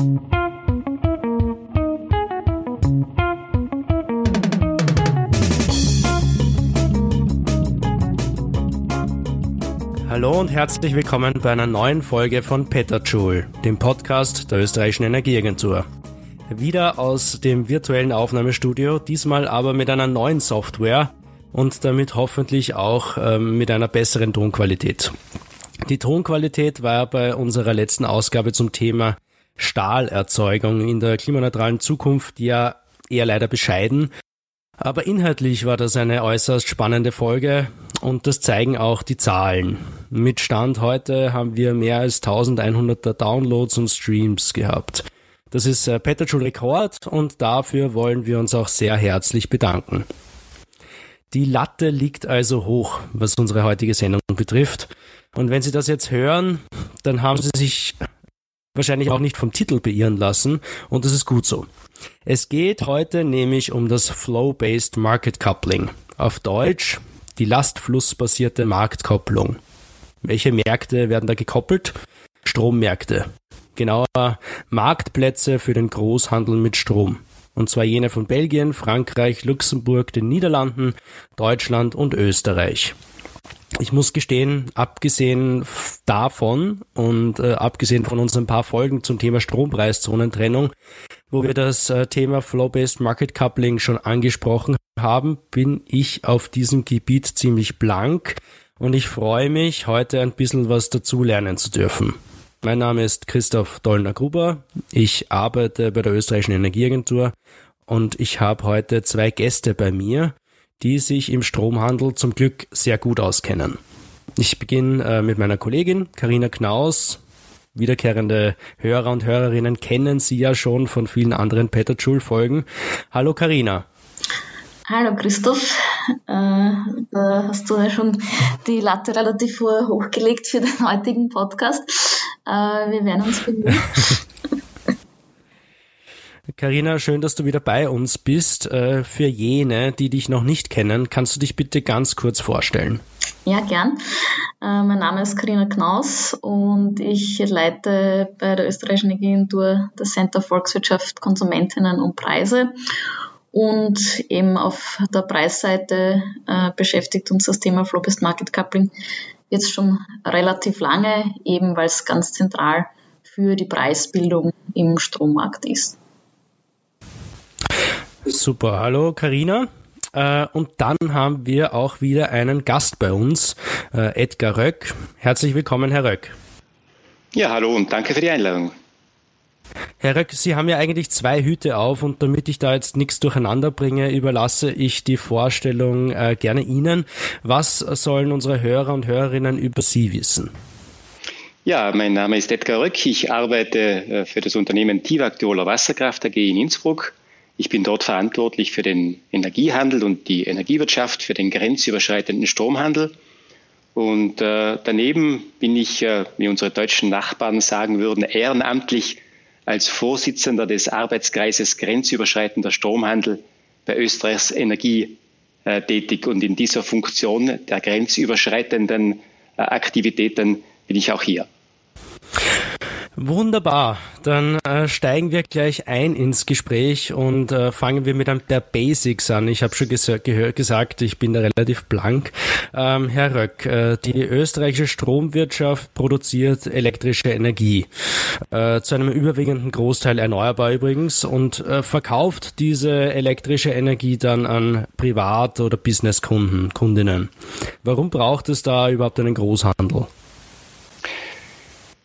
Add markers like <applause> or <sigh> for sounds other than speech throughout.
Hallo und herzlich willkommen bei einer neuen Folge von Petajoule, dem Podcast der österreichischen Energieagentur. Wieder aus dem virtuellen Aufnahmestudio, diesmal aber mit einer neuen Software und damit hoffentlich auch ähm, mit einer besseren Tonqualität. Die Tonqualität war bei unserer letzten Ausgabe zum Thema Stahlerzeugung in der klimaneutralen Zukunft ja eher leider bescheiden. Aber inhaltlich war das eine äußerst spannende Folge und das zeigen auch die Zahlen. Mit Stand heute haben wir mehr als 1100er Downloads und Streams gehabt. Das ist äh, Petajoule Rekord und dafür wollen wir uns auch sehr herzlich bedanken. Die Latte liegt also hoch, was unsere heutige Sendung betrifft. Und wenn Sie das jetzt hören, dann haben Sie sich wahrscheinlich auch nicht vom Titel beirren lassen und das ist gut so. Es geht heute nämlich um das Flow-Based Market Coupling. Auf Deutsch die lastflussbasierte Marktkopplung. Welche Märkte werden da gekoppelt? Strommärkte. Genauer Marktplätze für den Großhandel mit Strom. Und zwar jene von Belgien, Frankreich, Luxemburg, den Niederlanden, Deutschland und Österreich. Ich muss gestehen, abgesehen davon und äh, abgesehen von unseren paar Folgen zum Thema Strompreiszonentrennung, wo wir das äh, Thema Flow-Based Market Coupling schon angesprochen haben, bin ich auf diesem Gebiet ziemlich blank und ich freue mich, heute ein bisschen was dazu lernen zu dürfen. Mein Name ist Christoph Dollner-Gruber. Ich arbeite bei der österreichischen Energieagentur und ich habe heute zwei Gäste bei mir, die sich im Stromhandel zum Glück sehr gut auskennen. Ich beginne äh, mit meiner Kollegin Karina Knaus. Wiederkehrende Hörer und Hörerinnen kennen sie ja schon von vielen anderen Peter Schul Folgen. Hallo Karina. Hallo Christoph, äh, da hast du ja schon die Latte relativ hochgelegt für den heutigen Podcast. Äh, wir werden uns bemühen. <laughs> Karina, schön, dass du wieder bei uns bist. Äh, für jene, die dich noch nicht kennen, kannst du dich bitte ganz kurz vorstellen? Ja, gern. Äh, mein Name ist Karina Knaus und ich leite bei der österreichischen Energieagentur das Center Volkswirtschaft, Konsumentinnen und Preise. Und eben auf der Preisseite äh, beschäftigt uns das Thema Flow-Based Market Coupling jetzt schon relativ lange, eben weil es ganz zentral für die Preisbildung im Strommarkt ist. Super, hallo Karina. Äh, und dann haben wir auch wieder einen Gast bei uns, äh, Edgar Röck. Herzlich willkommen, Herr Röck. Ja, hallo und danke für die Einladung. Herr Röck, Sie haben ja eigentlich zwei Hüte auf und damit ich da jetzt nichts durcheinander bringe, überlasse ich die Vorstellung äh, gerne Ihnen. Was sollen unsere Hörer und Hörerinnen über Sie wissen? Ja, mein Name ist Edgar Röck. Ich arbeite für das Unternehmen Tivak Tiroler Wasserkraft AG in Innsbruck ich bin dort verantwortlich für den Energiehandel und die Energiewirtschaft, für den grenzüberschreitenden Stromhandel. Und äh, daneben bin ich, äh, wie unsere deutschen Nachbarn sagen würden, ehrenamtlich als Vorsitzender des Arbeitskreises grenzüberschreitender Stromhandel bei Österreichs Energie äh, tätig. Und in dieser Funktion der grenzüberschreitenden äh, Aktivitäten bin ich auch hier. Wunderbar, dann äh, steigen wir gleich ein ins Gespräch und äh, fangen wir mit einem der Basics an. Ich habe schon ges gesagt, ich bin da relativ blank. Ähm, Herr Röck, äh, die österreichische Stromwirtschaft produziert elektrische Energie, äh, zu einem überwiegenden Großteil erneuerbar übrigens, und äh, verkauft diese elektrische Energie dann an Privat- oder Businesskunden, Kundinnen. Warum braucht es da überhaupt einen Großhandel?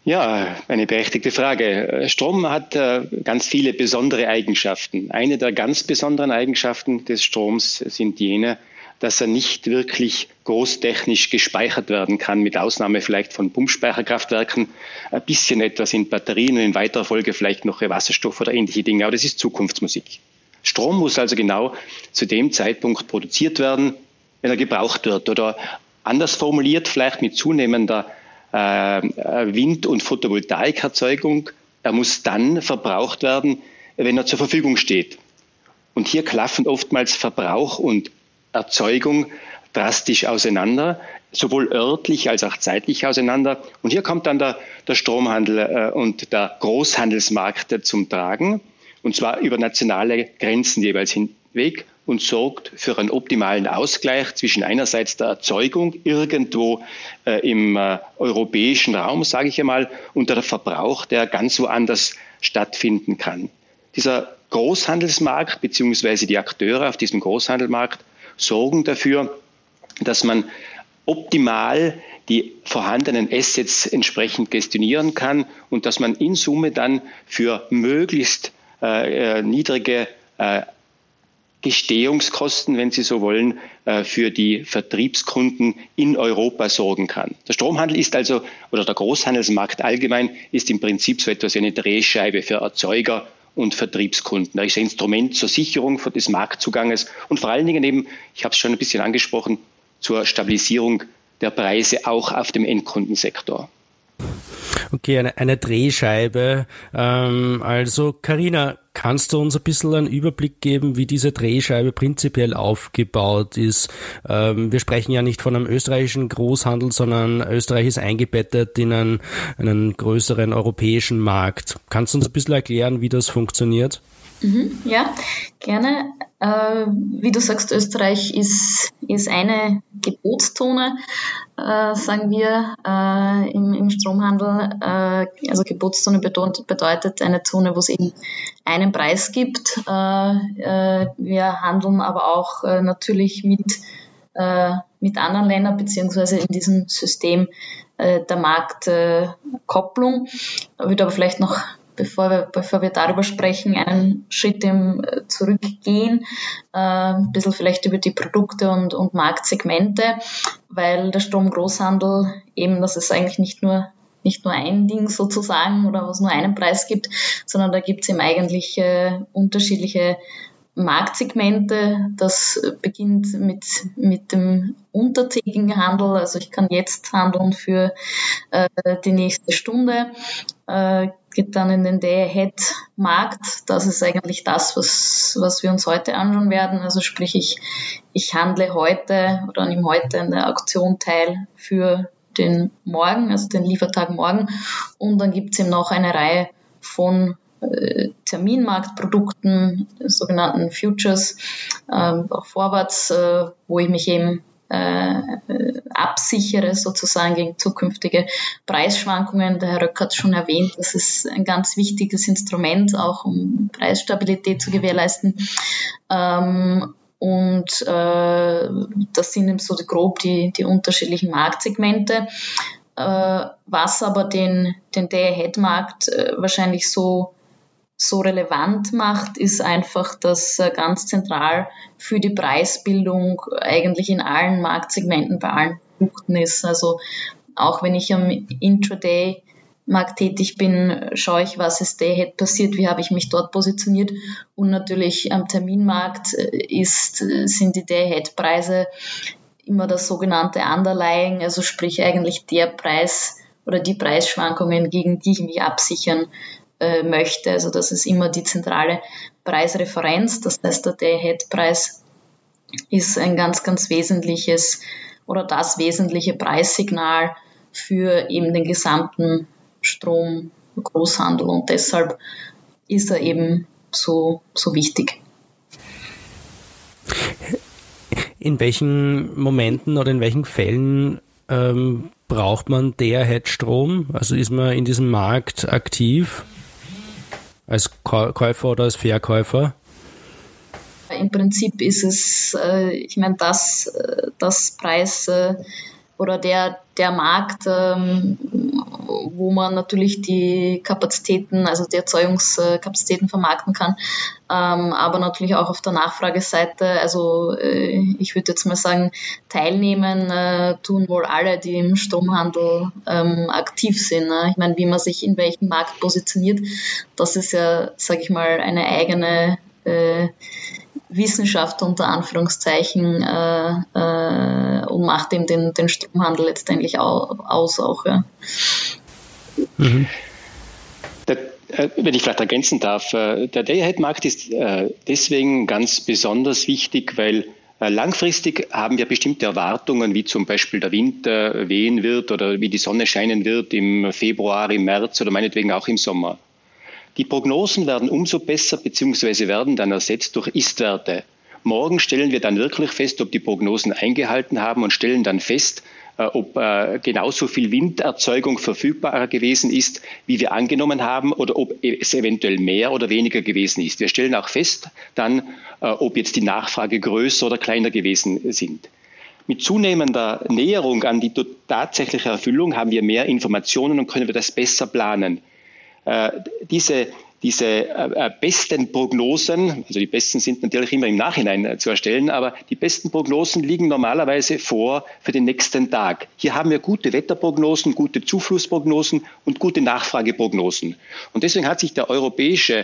Ja, eine berechtigte Frage. Strom hat äh, ganz viele besondere Eigenschaften. Eine der ganz besonderen Eigenschaften des Stroms sind jene, dass er nicht wirklich großtechnisch gespeichert werden kann, mit Ausnahme vielleicht von Pumpspeicherkraftwerken, ein bisschen etwas in Batterien und in weiterer Folge vielleicht noch Wasserstoff oder ähnliche Dinge, aber das ist Zukunftsmusik. Strom muss also genau zu dem Zeitpunkt produziert werden, wenn er gebraucht wird oder anders formuliert, vielleicht mit zunehmender Wind- und Photovoltaikerzeugung, er muss dann verbraucht werden, wenn er zur Verfügung steht. Und hier klaffen oftmals Verbrauch und Erzeugung drastisch auseinander, sowohl örtlich als auch zeitlich auseinander. Und hier kommt dann der, der Stromhandel äh, und der Großhandelsmarkt zum Tragen, und zwar über nationale Grenzen jeweils hinweg und sorgt für einen optimalen Ausgleich zwischen einerseits der Erzeugung irgendwo äh, im äh, europäischen Raum, sage ich einmal, und der Verbrauch, der ganz woanders stattfinden kann. Dieser Großhandelsmarkt bzw. die Akteure auf diesem Großhandelmarkt sorgen dafür, dass man optimal die vorhandenen Assets entsprechend gestionieren kann und dass man in Summe dann für möglichst äh, äh niedrige äh, Gestehungskosten, wenn Sie so wollen, äh, für die Vertriebskunden in Europa sorgen kann. Der Stromhandel ist also, oder der Großhandelsmarkt allgemein, ist im Prinzip so etwas wie eine Drehscheibe für Erzeuger und Vertriebskunden. Er ist ein Instrument zur Sicherung des Marktzuganges und vor allen Dingen eben, ich habe es schon ein bisschen angesprochen, zur Stabilisierung der Preise auch auf dem Endkundensektor. Okay, eine, eine Drehscheibe. Ähm, also, Karina, kannst du uns ein bisschen einen Überblick geben, wie diese Drehscheibe prinzipiell aufgebaut ist? Ähm, wir sprechen ja nicht von einem österreichischen Großhandel, sondern Österreich ist eingebettet in einen, einen größeren europäischen Markt. Kannst du uns ein bisschen erklären, wie das funktioniert? Mhm, ja, gerne. Äh, wie du sagst, Österreich ist, ist eine Gebotszone, äh, sagen wir, äh, im, im Stromhandel. Äh, also Gebotszone bedeutet, bedeutet eine Zone, wo es eben einen Preis gibt. Äh, äh, wir handeln aber auch natürlich mit, mit anderen Ländern, beziehungsweise in diesem System der Marktkopplung. Ich würde aber vielleicht noch bevor wir, bevor wir darüber sprechen, einen Schritt im, äh, zurückgehen, äh, ein bisschen vielleicht über die Produkte und, und Marktsegmente, weil der Stromgroßhandel eben, das ist eigentlich nicht nur nicht nur ein Ding sozusagen oder was nur einen Preis gibt, sondern da gibt es eben eigentlich äh, unterschiedliche Marktsegmente. Das beginnt mit, mit dem untertägigen Handel. Also ich kann jetzt handeln für äh, die nächste Stunde. Äh, geht dann in den Day-Ahead-Markt. Das ist eigentlich das, was, was wir uns heute anschauen werden. Also sprich, ich, ich handle heute oder nehme heute in der Auktion teil für den Morgen, also den Liefertag morgen. Und dann gibt es eben noch eine Reihe von äh, Terminmarktprodukten, sogenannten Futures, äh, auch Forwards, äh, wo ich mich eben äh, absichere sozusagen gegen zukünftige Preisschwankungen. Der Herr Röck hat schon erwähnt, das ist ein ganz wichtiges Instrument, auch um Preisstabilität zu gewährleisten. Ähm, und äh, das sind eben so grob die, die unterschiedlichen Marktsegmente. Äh, was aber den, den Day-Ahead-Markt äh, wahrscheinlich so so relevant macht, ist einfach, dass ganz zentral für die Preisbildung eigentlich in allen Marktsegmenten bei allen Produkten ist. Also auch wenn ich am Intraday Markt tätig bin, schaue ich, was ist Day-Head passiert, wie habe ich mich dort positioniert. Und natürlich am Terminmarkt ist, sind die Day-Head-Preise immer das sogenannte Underlying, also sprich eigentlich der Preis oder die Preisschwankungen, gegen die ich mich absichern äh, möchte. Also das ist immer die zentrale Preisreferenz. Das heißt, der Day-Ahead-Preis ist ein ganz, ganz wesentliches oder das wesentliche Preissignal für eben den gesamten Strom-Großhandel und deshalb ist er eben so, so wichtig. In welchen Momenten oder in welchen Fällen ähm, braucht man der Head-Strom? Also ist man in diesem Markt aktiv? Als Käufer oder als Verkäufer? Im Prinzip ist es, äh, ich meine, das, äh, das Preis äh, oder der, der Markt, ähm, wo man natürlich die Kapazitäten, also die Erzeugungskapazitäten vermarkten kann, ähm, aber natürlich auch auf der Nachfrageseite. Also äh, ich würde jetzt mal sagen, teilnehmen äh, tun wohl alle, die im Stromhandel ähm, aktiv sind. Ne? Ich meine, wie man sich in welchem Markt positioniert, das ist ja, sage ich mal, eine eigene äh, Wissenschaft unter Anführungszeichen äh, äh, und macht eben den, den Stromhandel letztendlich au, aus auch. Ja. Mhm. Der, äh, wenn ich vielleicht ergänzen darf, äh, der Day-Ahead-Markt ist äh, deswegen ganz besonders wichtig, weil Äh, langfristig haben wir bestimmte Erwartungen, wie zum Beispiel der Wind wehen wird oder wie die Sonne scheinen wird im Februar, im März oder meinetwegen auch im Sommer. Die Prognosen werden umso besser bzw. werden dann ersetzt durch Istwerte. Morgen stellen wir dann wirklich fest, ob die Prognosen eingehalten haben und stellen dann fest, äh, ob äh, genauso viel Winderzeugung verfügbar gewesen ist, wie wir angenommen haben, oder ob es eventuell mehr oder weniger gewesen ist. Wir stellen auch fest dann, äh, ob jetzt die Nachfrage größer oder kleiner gewesen sind. Mit zunehmender Näherung an die tatsächliche Erfüllung haben wir mehr Informationen und können wir das besser planen. Diese diese äh, äh, besten Prognosen, also die besten sind natürlich immer im Nachhinein äh, zu erstellen, aber die besten Prognosen liegen normalerweise vor für den nächsten Tag. Hier haben wir gute Wetterprognosen, gute Zuflussprognosen und gute Nachfrageprognosen. Und deswegen hat sich der europäische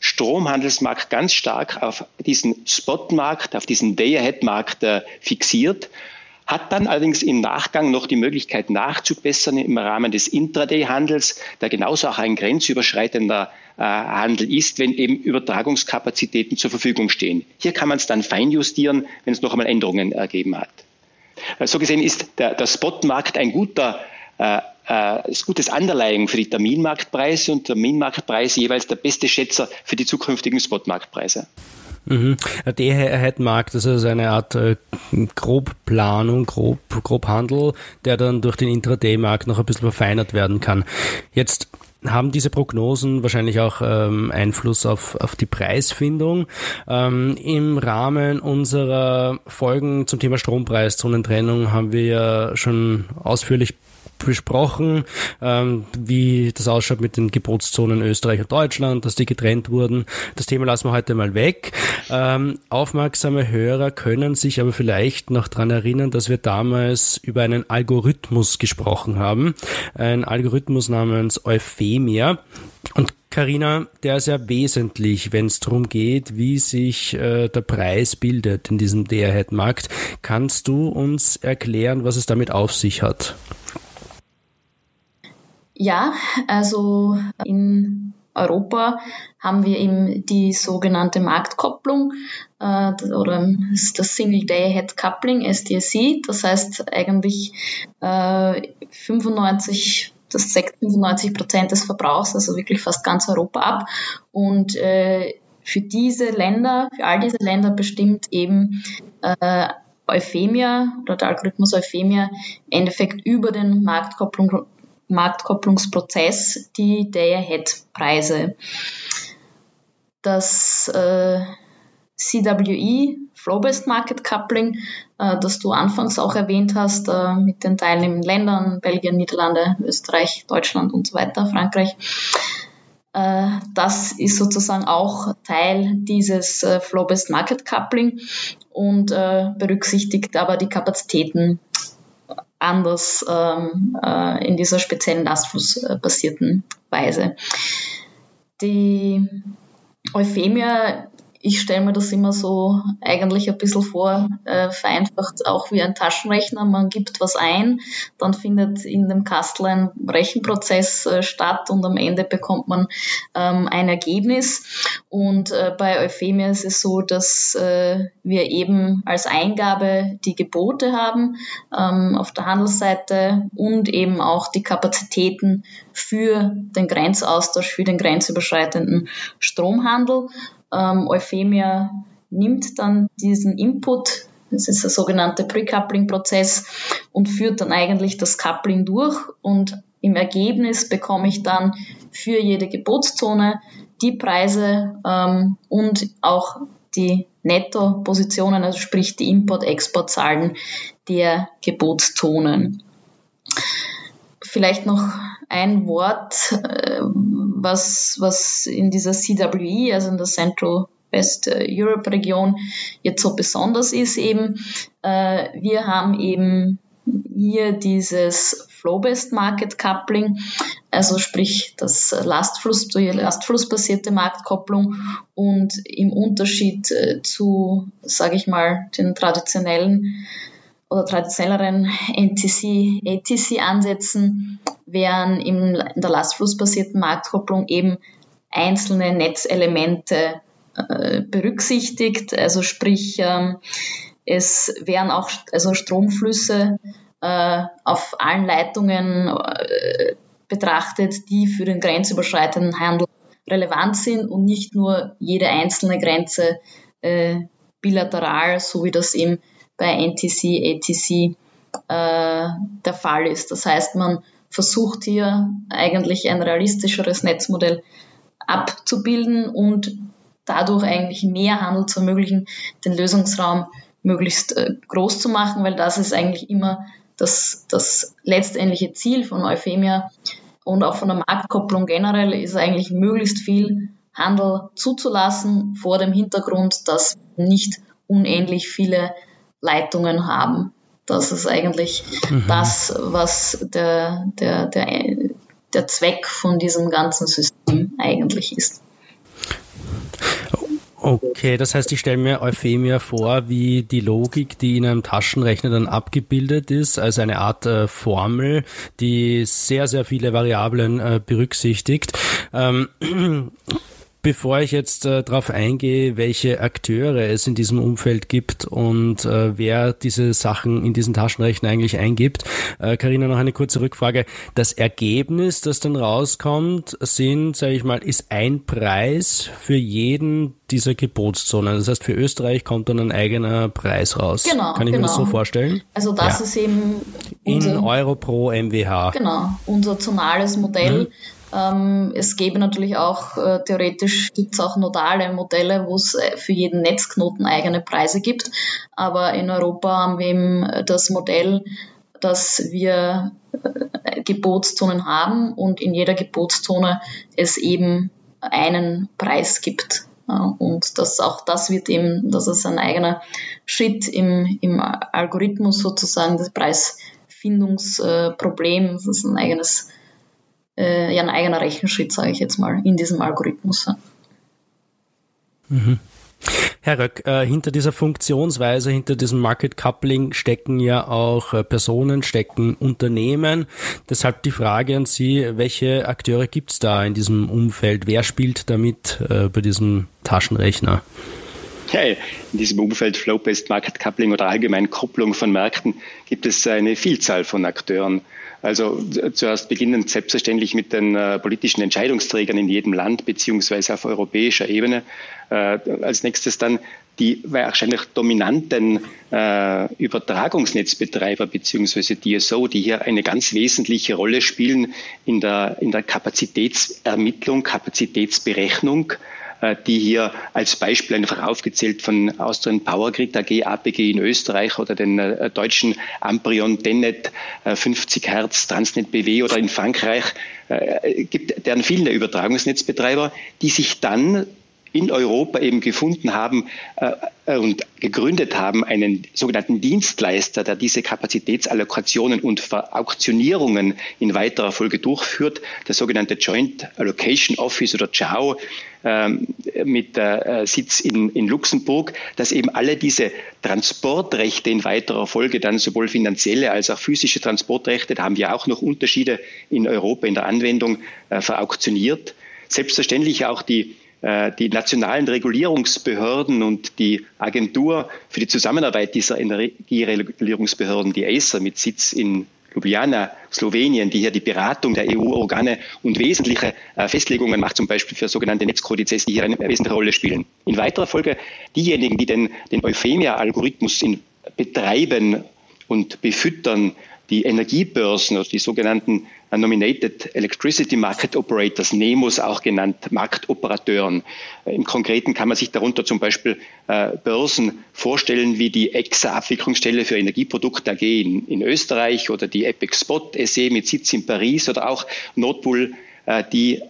Stromhandelsmarkt ganz stark auf diesen Spotmarkt, auf diesen Day-Ahead-Markt fixiert hat dann allerdings im Nachgang noch die Möglichkeit nachzubessern im Rahmen des Intraday-Handels, der genauso auch ein grenzüberschreitender äh, Handel ist, wenn eben Übertragungskapazitäten zur Verfügung stehen. Hier kann man es dann feinjustieren, wenn es noch einmal Änderungen ergeben hat. Äh, so gesehen ist der, der Spotmarkt ein guter äh, äh, gutes Underlying für die Terminmarktpreise und Terminmarktpreis jeweils der beste Schätzer für die zukünftigen Spotmarktpreise. Mhm. Day-Ahead-Markt, das ist eine Art äh, Grobplanung, Grob, Grobhandel, der dann durch den Intraday-Markt noch ein bisschen verfeinert werden kann. Jetzt haben diese Prognosen wahrscheinlich auch ähm, Einfluss auf, auf die Preisfindung. Ähm, Im Rahmen unserer Folgen zum Thema Strompreiszonentrennung haben wir ja schon ausführlich besprochen, ähm, wie das ausschaut mit den Gebotszonen Österreich und Deutschland, dass die getrennt wurden. Das Thema lassen wir heute mal weg. Ähm, aufmerksame Hörer können sich aber vielleicht noch dran erinnern, dass wir damals über einen Algorithmus gesprochen haben. Ein Algorithmus namens Euphemia. Und Carina, der ist ja wesentlich, wenn es darum geht, wie sich äh, der Preis bildet in diesem Day-Ahead-Markt. Kannst du uns erklären, was es damit auf sich hat? Ja, also in Europa haben wir eben die sogenannte Marktkopplung äh, oder das Single Day Head Coupling, SDSC. Das heißt eigentlich äh, 95 das deckt 95 Prozent des Verbrauchs, also wirklich fast ganz Europa ab. Und äh, für diese Länder, für all diese Länder bestimmt eben äh, Euphemia oder der Algorithmus Euphemia im Endeffekt über den Marktkopplung, Marktkopplungsprozess die Day-Ahead-Preise. Das äh, CWE, Flow-Based Market Coupling, äh, das du anfangs auch erwähnt hast, äh, mit den teilnehmenden Ländern, Belgien, Niederlande, Österreich, Deutschland und so weiter, Frankreich. Äh, das ist sozusagen auch Teil dieses äh, Flow-Based Market Coupling und äh, berücksichtigt aber die Kapazitäten anders ähm, äh, in dieser speziellen lastflussbasierten Weise. Die Euphemia ich stelle mir das immer so eigentlich ein bisschen vor, äh, vereinfacht auch wie ein Taschenrechner. Man gibt was ein, dann findet in dem Kastel ein Rechenprozess äh, statt und am Ende bekommt man ähm, ein Ergebnis. Und äh, bei Euphemia ist es so, dass äh, wir eben als Eingabe die Gebote haben ähm, auf der Handelsseite und eben auch die Kapazitäten für den Grenzaustausch, für den grenzüberschreitenden Stromhandel ähm, Euphemia nimmt dann diesen Input, das ist der sogenannte Pre-Coupling-Prozess, und führt dann eigentlich das Coupling durch und im Ergebnis bekomme ich dann für jede Gebotszone die Preise ähm, und auch die Netto-Positionen, also sprich die Import-Export-Zahlen der Gebotszonen. Vielleicht noch ein Wort, äh, was, was in dieser CWE, also in der Central West Europe Region, jetzt so besonders ist eben. Äh, wir haben eben hier dieses Flow-Based Market Coupling, also sprich das Lastfluss, die Lastflussbasierte Marktkopplung und im Unterschied äh, zu, sage ich mal, den traditionellen oder traditionelleren NTC, ATC-Ansätzen werden in der lastflussbasierten Marktkopplung eben einzelne Netzelemente äh, berücksichtigt. Also sprich, ähm, es werden auch also Stromflüsse äh, auf allen Leitungen äh, betrachtet, die für den grenzüberschreitenden Handel relevant sind und nicht nur jede einzelne Grenze äh, bilateral, so wie das eben bei NTC, ATC äh, der Fall ist. Das heißt, man versucht hier eigentlich ein realistischeres Netzmodell abzubilden und dadurch eigentlich mehr Handel zu ermöglichen, den Lösungsraum möglichst äh, groß zu machen, weil das ist eigentlich immer das, das letztendliche Ziel von Euphemia und auch von der Marktkopplung generell ist eigentlich möglichst viel Handel zuzulassen vor dem Hintergrund, dass nicht unendlich viele Leitungen haben. Das ist eigentlich mhm. das, was der, der, der, der Zweck von diesem ganzen System eigentlich ist. Okay, das heißt, ich stelle mir Euphemia vor, wie die Logik, die in einem Taschenrechner dann abgebildet ist, als eine Art äh, Formel, die sehr, sehr viele Variablen äh, berücksichtigt. Ähm, Bevor ich jetzt äh, darauf eingehe, welche Akteure es in diesem Umfeld gibt und äh, wer diese Sachen in diesen Taschenrechner eigentlich eingibt, Karina, äh, noch eine kurze Rückfrage. Das Ergebnis, das dann rauskommt, sind, sage ich mal, ist ein Preis für jeden dieser Gebotszonen. Das heißt, für Österreich kommt dann ein eigener Preis raus. Genau. Kann ich genau. mir das so genau. vorstellen? Also das ja. ist eben in Euro pro MWH. Genau, unser zonales Modell. Mhm ähm, es gäbe natürlich auch, äh, theoretisch gibt es auch nodale Modelle, wo es äh, für jeden Netzknoten eigene Preise gibt. Aber in Europa haben wir eben äh, das Modell, dass wir äh, Gebotszonen haben und in jeder Gebotszone es eben einen Preis gibt. Und das, auch das wird eben, das ist ein eigener Schritt im, im Algorithmus sozusagen, das Preisfindungsproblem, das ist ein eigenes äh, ja ein eigener Rechenschritt, sage ich jetzt mal, in diesem Algorithmus. Mhm. Herr Röck, äh, hinter dieser Funktionsweise, hinter diesem Market Coupling stecken ja auch äh, Personen, stecken Unternehmen. Deshalb die Frage an Sie, welche Akteure gibt es da in diesem Umfeld? Wer spielt damit äh, bei diesem Taschenrechner? Ja, in diesem Umfeld Flow-Based Market Coupling oder allgemein Kopplung von Märkten gibt es eine Vielzahl von Akteuren. Also zuerst beginnend selbstverständlich mit den äh, politischen Entscheidungsträgern in jedem Land beziehungsweise auf europäischer Ebene. Äh, als nächstes dann die wahrscheinlich dominanten äh, Übertragungsnetzbetreiber beziehungsweise DSO, die hier eine ganz wesentliche Rolle spielen in der, in der Kapazitätsermittlung, Kapazitätsberechnung äh, die hier als Beispiel einfach aufgezählt von Austrian Power Grid AG, APG in Österreich oder den äh, deutschen Amprion Dennet 50 äh, Hertz Transnet BW oder in Frankreich gibt deren viele Übertragungsnetzbetreiber, die sich dann in Europa eben gefunden haben äh, und gegründet haben, einen sogenannten Dienstleister, der diese Kapazitätsallokationen und Verauktionierungen in weiterer Folge durchführt, der sogenannte Joint Allocation Office oder JAO mit äh, Sitz in, in Luxemburg, dass eben alle diese Transportrechte in weiterer Folge dann sowohl finanzielle als auch physische Transportrechte, da haben wir auch noch Unterschiede in Europa in der Anwendung, äh, verauktioniert. Selbstverständlich auch die äh, die nationalen Regulierungsbehörden und die Agentur für die Zusammenarbeit dieser Energieregulierungsbehörden, die ACER mit Sitz in Ljubljana, Slowenien, die hier die Beratung der EU-Organe und wesentliche äh, Festlegungen macht, zum Beispiel für sogenannte Netzkodizes, die hier eine wesentliche Rolle spielen. In weiterer Folge diejenigen, die den, den Euphemia-Algorithmus betreiben und befüttern, die Energiebörsen oder die sogenannten Nominated Electricity Market Operators, NEMOs auch genannt, Marktoperateuren. Äh, Im Konkreten kann man sich darunter zum Beispiel äh, Börsen vorstellen wie die EXA Abwicklungsstelle für Energieprodukte AG in, in Österreich oder die Epic Spot SE mit Sitz in Paris oder auch Notpool, äh, die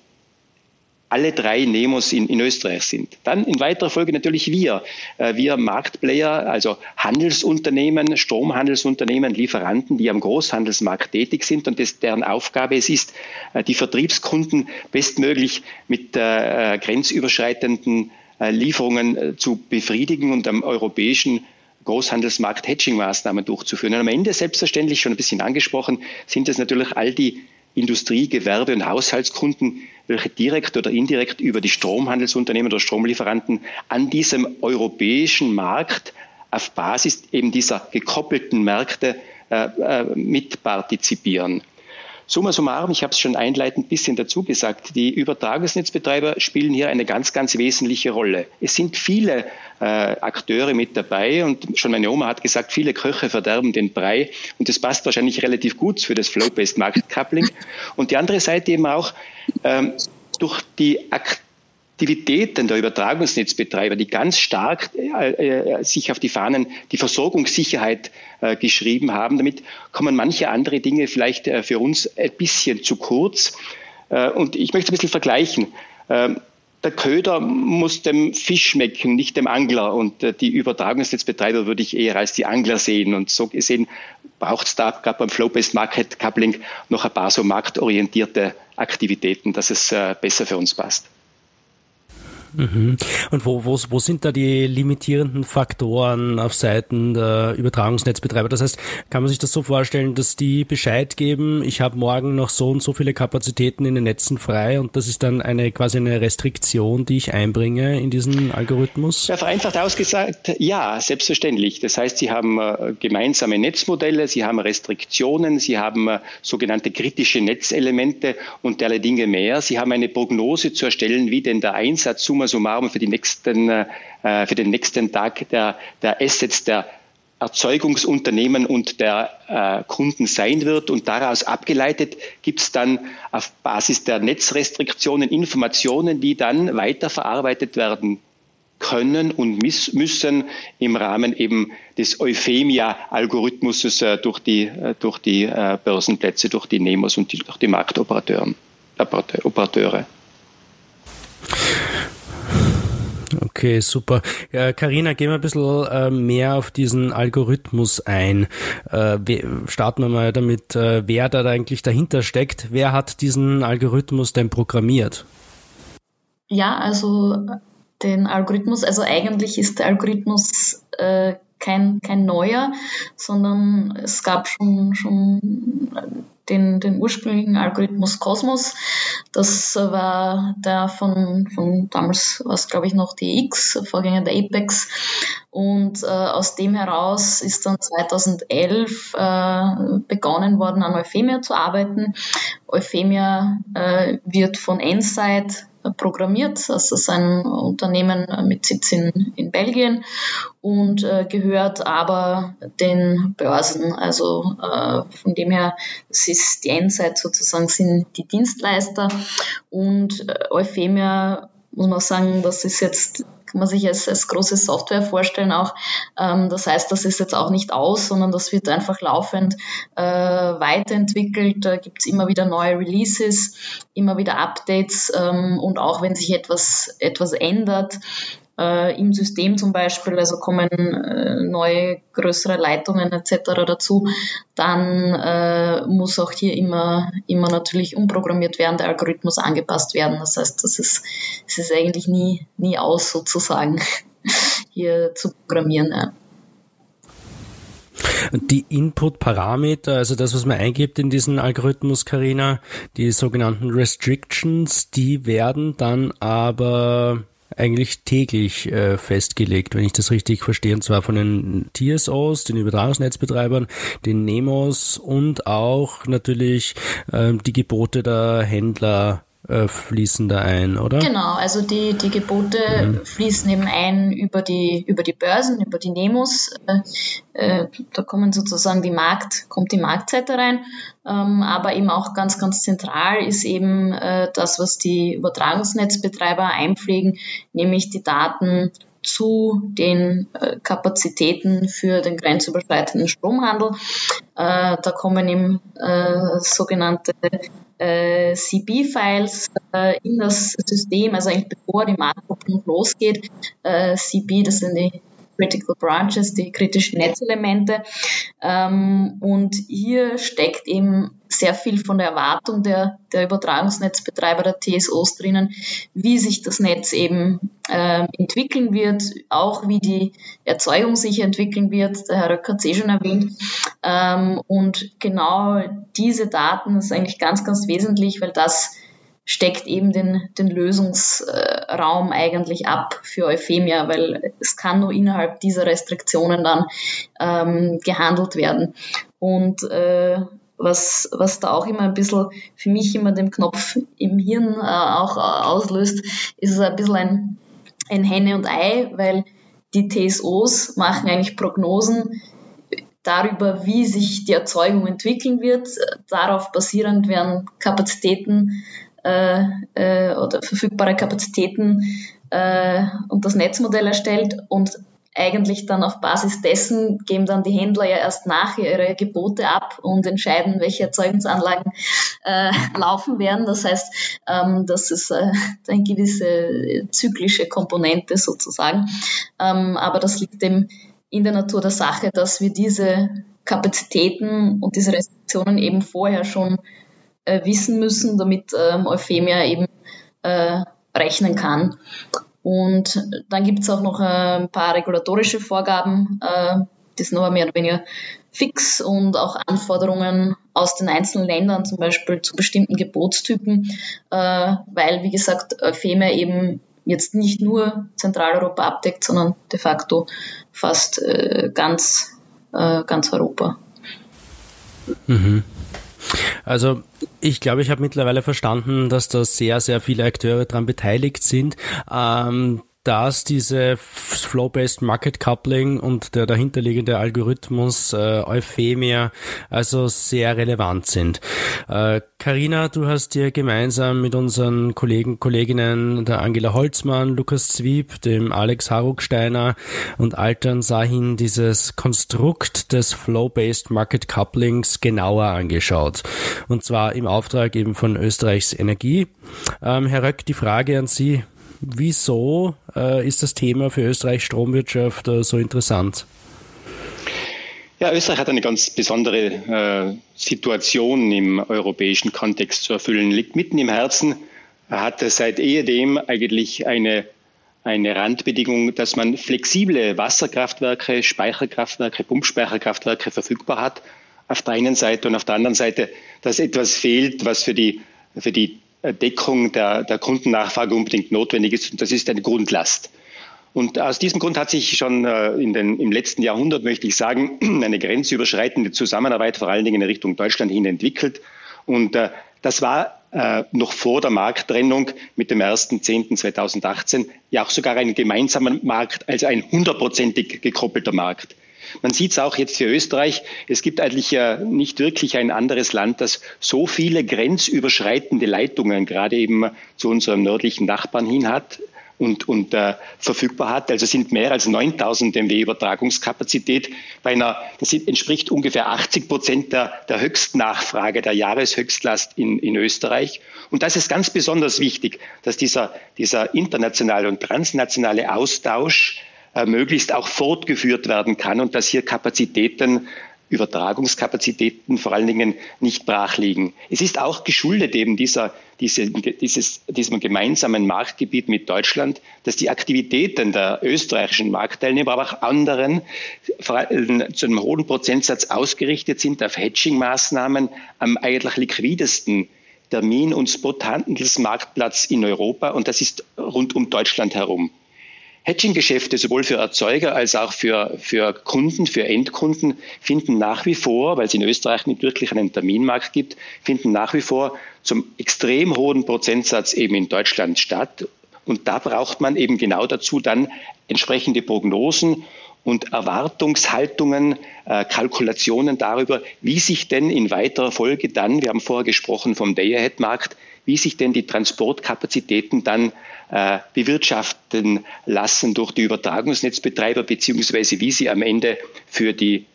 alle drei Nemos in, in Österreich sind. Dann in weiterer Folge natürlich wir, äh, wir Marktplayer, also Handelsunternehmen, Stromhandelsunternehmen, Lieferanten, die am Großhandelsmarkt tätig sind und das, deren Aufgabe es ist, äh, die Vertriebskunden bestmöglich mit äh, grenzüberschreitenden äh, Lieferungen äh, zu befriedigen und am europäischen Großhandelsmarkt Hedging-Maßnahmen durchzuführen. Und am Ende selbstverständlich schon ein bisschen angesprochen, sind es natürlich all die Industrie-, Gewerbe- und Haushaltskunden, welche direkt oder indirekt über die Stromhandelsunternehmen oder Stromlieferanten an diesem europäischen Markt auf Basis eben dieser gekoppelten Märkte äh, äh, mitpartizipieren. Summa summarum, ich habe es schon einleitend ein bisschen dazu gesagt, die Übertragungsnetzbetreiber spielen hier eine ganz, ganz wesentliche Rolle. Es sind viele äh, Akteure mit dabei und schon meine Oma hat gesagt, viele Köche verderben den Brei und das passt wahrscheinlich relativ gut für das Flow-Based Market Coupling. Und die andere Seite eben auch ähm, durch die Akteure, Aktivitäten der Übertragungsnetzbetreiber, die ganz stark äh, äh, sich auf die Fahnen die Versorgungssicherheit geschrieben haben. Damit kommen manche andere Dinge vielleicht äh, für uns ein bisschen zu kurz. Äh, und ich möchte ein bisschen vergleichen. Ähm, der Köder muss dem Fisch schmecken, nicht dem Angler. Und äh, die Übertragungsnetzbetreiber würde ich eher als die Angler sehen. Und so gesehen braucht es da gerade beim Flow-Based Market Coupling noch ein paar so marktorientierte Aktivitäten, dass es besser für uns passt. Mhm. Und wo, wo, wo sind da die limitierenden Faktoren auf Seiten der Übertragungsnetzbetreiber? Das heißt, kann man sich das so vorstellen, dass die Bescheid geben, ich habe morgen noch so und so viele Kapazitäten in den Netzen frei und das ist dann eine quasi eine Restriktion, die ich einbringe in diesen Algorithmus? Ja, vereinfacht ausgesagt, ja, selbstverständlich. Das heißt, Sie haben äh, gemeinsame Netzmodelle, Sie haben Restriktionen, Sie haben äh, sogenannte kritische Netzelemente und derlei Dinge mehr. Sie haben eine Prognose zu erstellen, wie denn der Einsatz summa summarum für, die nächsten, äh, für den nächsten Tag der, der Assets der Erzeugungsunternehmen und der äh, Kunden sein wird. Und daraus abgeleitet gibt es dann auf Basis der Netzrestriktionen Informationen, die dann weiterverarbeitet werden können und müssen im Rahmen eben des Euphemia-Algorithmuses äh, durch die, äh, durch die äh, Börsenplätze, durch die Nemos und die, durch die Marktoperateure. Okay, super. Karina, gehen wir ein bisschen äh, mehr auf diesen Algorithmus ein. Äh, starten wir mal damit, äh, wer da eigentlich dahinter steckt. Wer hat diesen Algorithmus denn programmiert? Ja, also den Algorithmus, also eigentlich ist der Algorithmus äh, kein, kein neuer, sondern es gab schon, schon den, den ursprünglichen Algorithmus Cosmos. Das war der von, von damals war glaube ich noch die X, Vorgänger der Apex. Und äh, aus dem heraus ist dann 2011 äh, begonnen worden, an Euphemia zu arbeiten. Euphemia äh, wird von Ensight programmiert. Das ist ein Unternehmen mit Sitz in, in Belgien und äh, gehört aber den Börsen. Also äh, von dem her, es ist die Endzeit sozusagen, sind die Dienstleister und äh, Euphemia muss man sagen, das ist jetzt kann man sich als, als große Software vorstellen auch. Ähm, das heißt, das ist jetzt auch nicht aus, sondern das wird einfach laufend äh, weiterentwickelt. Da gibt's immer wieder neue Releases, immer wieder Updates ähm, und auch wenn sich etwas, etwas ändert, äh, im System zum Beispiel, also kommen äh, neue größere Leitungen etc. dazu, dann äh, muss auch hier immer, immer natürlich umprogrammiert werden, der Algorithmus angepasst werden. Das heißt, das ist, das ist eigentlich nie, nie aus sozusagen, <laughs> hier zu programmieren. Ja. Die Input-Parameter, also das, was man eingibt in diesen Algorithmus, Karina, die sogenannten Restrictions, die werden dann aber eigentlich täglich äh, festgelegt, wenn ich das richtig verstehe, und zwar von den TSOs, den Übertragungsnetzbetreibern, den Nemos und auch natürlich äh, die Gebote der Händler äh, fließen da ein, oder? Genau, also die, die Gebote mhm. fließen eben ein über die, über die Börsen, über die Nemos. Äh, äh, da kommen sozusagen die Markt, kommt die Marktseite rein. Ähm, aber eben auch ganz, ganz zentral ist eben äh, das, was die Übertragungsnetzbetreiber einpflegen, nämlich die Daten zu den äh, Kapazitäten für den grenzüberschreitenden Stromhandel. Äh, da kommen eben äh, sogenannte äh, CB-Files äh, in das System, also eigentlich bevor die Marktkopplung losgeht. Äh, CB, das sind die Critical Branches, die kritischen Netzelemente. Ähm, und hier steckt eben sehr viel von der Erwartung der, der Übertragungsnetzbetreiber der TSOs drinnen, wie sich das Netz eben äh, entwickeln wird, auch wie die Erzeugung sich entwickeln wird. Der Herr Röcker hat es eh schon erwähnt. Ähm, und genau diese Daten ist eigentlich ganz, ganz wesentlich, weil das steckt eben den, den Lösungsraum eigentlich ab für Euphemia, weil es kann nur innerhalb dieser Restriktionen dann ähm, gehandelt werden. Und äh, was, was da auch immer ein bisschen für mich immer den Knopf im Hirn äh, auch äh, auslöst, ist ein bisschen ein, ein Henne und Ei, weil die TSOs machen eigentlich Prognosen darüber, wie sich die Erzeugung entwickeln wird. Darauf basierend werden Kapazitäten äh, äh, oder verfügbare Kapazitäten äh, und das Netzmodell erstellt und eigentlich dann auf Basis dessen geben dann die Händler ja erst nachher ihre Gebote ab und entscheiden, welche Erzeugungsanlagen äh, laufen werden. Das heißt, ähm, das ist äh, eine gewisse zyklische Komponente sozusagen. Ähm, aber das liegt dem in der Natur der Sache, dass wir diese Kapazitäten und diese Restriktionen eben vorher schon äh, wissen müssen, damit ähm, Euphemia eben äh, rechnen kann. Und dann gibt es auch noch äh, ein paar regulatorische Vorgaben, äh, die sind aber mehr oder weniger fix und auch Anforderungen aus den einzelnen Ländern, zum Beispiel zu bestimmten Gebotstypen, äh, weil, wie gesagt, Euphemia eben jetzt nicht nur Zentraleuropa abdeckt, sondern de facto fast äh, ganz, ganz Europa. Mhm. Also ich glaube, ich habe mittlerweile verstanden, dass da sehr, sehr viele Akteure daran beteiligt sind. Ähm, dass diese Flow-Based Market Coupling und der dahinterliegende Algorithmus äh, Euphemia also sehr relevant sind. Karina, äh, du hast dir gemeinsam mit unseren Kollegen, Kolleginnen der Angela Holzmann, Lukas Zwieb, dem Alex Harugsteiner und Altern Sahin dieses Konstrukt des Flow-Based Market Couplings genauer angeschaut. Und zwar im Auftrag eben von Österreichs Energie. Ähm, Herr Röck, die Frage an Sie. Wieso äh, ist das Thema für Österreichs Stromwirtschaft äh, so interessant? Ja, Österreich hat eine ganz besondere äh, Situation im europäischen Kontext zu erfüllen. Liegt mitten im Herzen, hat seit ehedem eigentlich eine, eine Randbedingung, dass man flexible Wasserkraftwerke, Speicherkraftwerke, Pumpspeicherkraftwerke verfügbar hat. Auf der einen Seite und auf der anderen Seite, dass etwas fehlt, was für die, für die Deckung der, der Kundennachfrage unbedingt notwendig ist. Und das ist eine Grundlast. Und aus diesem Grund hat sich schon äh, in den, im letzten Jahrhundert, möchte ich sagen, <clears throat> eine grenzüberschreitende Zusammenarbeit vor allen Dingen in Richtung Deutschland hin entwickelt. Und äh, das war äh, noch vor der Markttrennung mit dem 1.10.2018 ja auch sogar ein gemeinsamer Markt, also ein hundertprozentig gekoppelter Markt. Man sieht es auch jetzt für Österreich. Es gibt eigentlich ja nicht wirklich ein anderes Land, das so viele grenzüberschreitende Leitungen gerade eben zu unserem nördlichen Nachbarn hin hat und, und äh, verfügbar hat. Also sind mehr als 9000 MW Übertragungskapazität bei einer, das entspricht ungefähr 80 Prozent der, der Höchstnachfrage, der Jahreshöchstlast in, in Österreich. Und das ist ganz besonders wichtig, dass dieser, dieser internationale und transnationale Austausch äh, möglichst auch fortgeführt werden kann und dass hier Kapazitäten Übertragungskapazitäten vor allen Dingen nicht brach liegen. Es ist auch geschuldet eben dieser, diese, dieses, diesem gemeinsamen Marktgebiet mit Deutschland, dass die Aktivitäten der österreichischen Marktteilnehmer, aber auch anderen zu einem hohen Prozentsatz ausgerichtet sind auf Hedging-Maßnahmen am eigentlich liquidesten Termin- und Spot-Handelsmarktplatz in Europa und das ist rund um Deutschland herum. Hedging-Geschäfte sowohl für Erzeuger als auch für, für Kunden, für Endkunden finden nach wie vor, weil es in Österreich nicht wirklich einen Terminmarkt gibt, finden nach wie vor zum extrem hohen Prozentsatz eben in Deutschland statt. Und da braucht man eben genau dazu dann entsprechende Prognosen und Erwartungshaltungen, äh, Kalkulationen darüber, wie sich denn in weiterer Folge dann, wir haben vorher gesprochen vom Day-Ahead-Markt, wie sich denn die Transportkapazitäten dann äh, bewirtschaften lassen durch die Übertragungsnetzbetreiber, beziehungsweise wie sie am Ende für die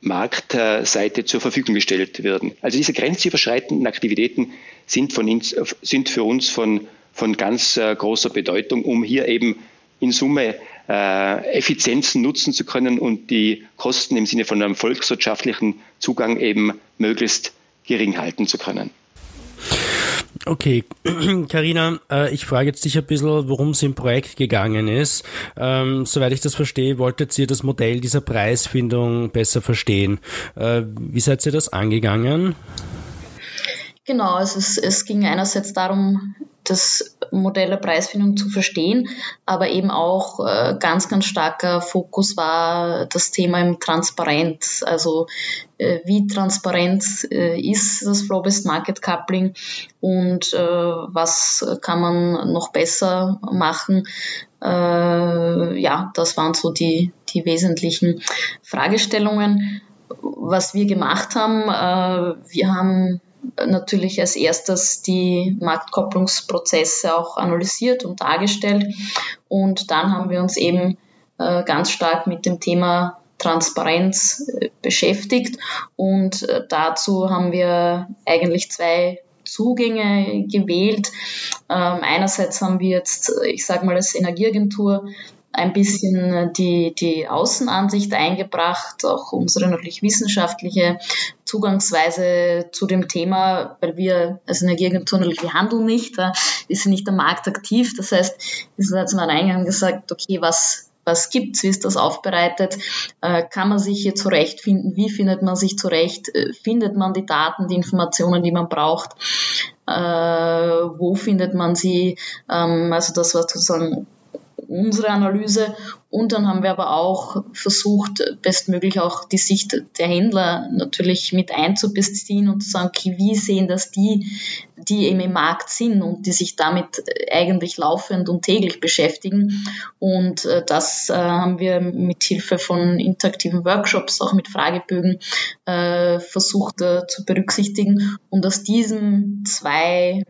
Marktseite zur Verfügung gestellt werden. Also diese grenzüberschreitenden Aktivitäten sind, von uns, sind für uns von, von ganz äh, großer Bedeutung, um hier eben in Summe äh, Effizienzen nutzen zu können und die Kosten im Sinne von einem volkswirtschaftlichen Zugang eben möglichst gering halten zu können. Okay, <clears throat> Karina, äh, ich frage jetzt dich ein bisschen, worum es im Projekt gegangen ist. Ähm, soweit ich das verstehe, wolltet ihr das Modell dieser Preisfindung besser verstehen. Äh, wie seid ihr das angegangen? Genau, es, es ging einerseits darum, das Modell der Preisfindung zu verstehen, aber eben auch äh, ganz, ganz starker Fokus war das Thema im Transparenz. Also äh, wie transparent äh, ist das Flow-Based Market Coupling und äh, was kann man noch besser machen. Äh, ja, das waren so die, die wesentlichen Fragestellungen. Was wir gemacht haben, äh, wir haben natürlich als erstes die Marktkopplungsprozesse auch analysiert und dargestellt. Und dann haben wir uns eben äh, ganz stark mit dem Thema Transparenz äh, beschäftigt. Und äh, dazu haben wir eigentlich zwei Zugänge gewählt. Ähm, einerseits haben wir jetzt, ich sage mal, als Energieagentur ein bisschen äh, die, die Außenansicht eingebracht, auch unsere natürlich wissenschaftliche Zugangsweise zu dem Thema, weil wir als Energieagentur natürlich, wir handeln nicht, wir sind nicht am Markt aktiv. Das heißt, wir sind jetzt mal Eingang gesagt, okay, was, was gibt's, wie ist das aufbereitet, äh, kann man sich hier zurechtfinden, wie findet man sich zurecht, äh, findet man die Daten, die Informationen, die man braucht, wo findet man sie, ähm, also das war sozusagen unsere Analyse. Und dann haben wir aber auch versucht, bestmöglich auch die Sicht der Händler natürlich mit einzubeziehen und zu sagen, okay, wie sehen das die, die eben im Markt sind und die sich damit eigentlich laufend und täglich beschäftigen. Und äh, das äh, haben wir mit Hilfe von interaktiven Workshops, auch mit Fragebögen, äh, versucht zu berücksichtigen. Und aus diesen zwei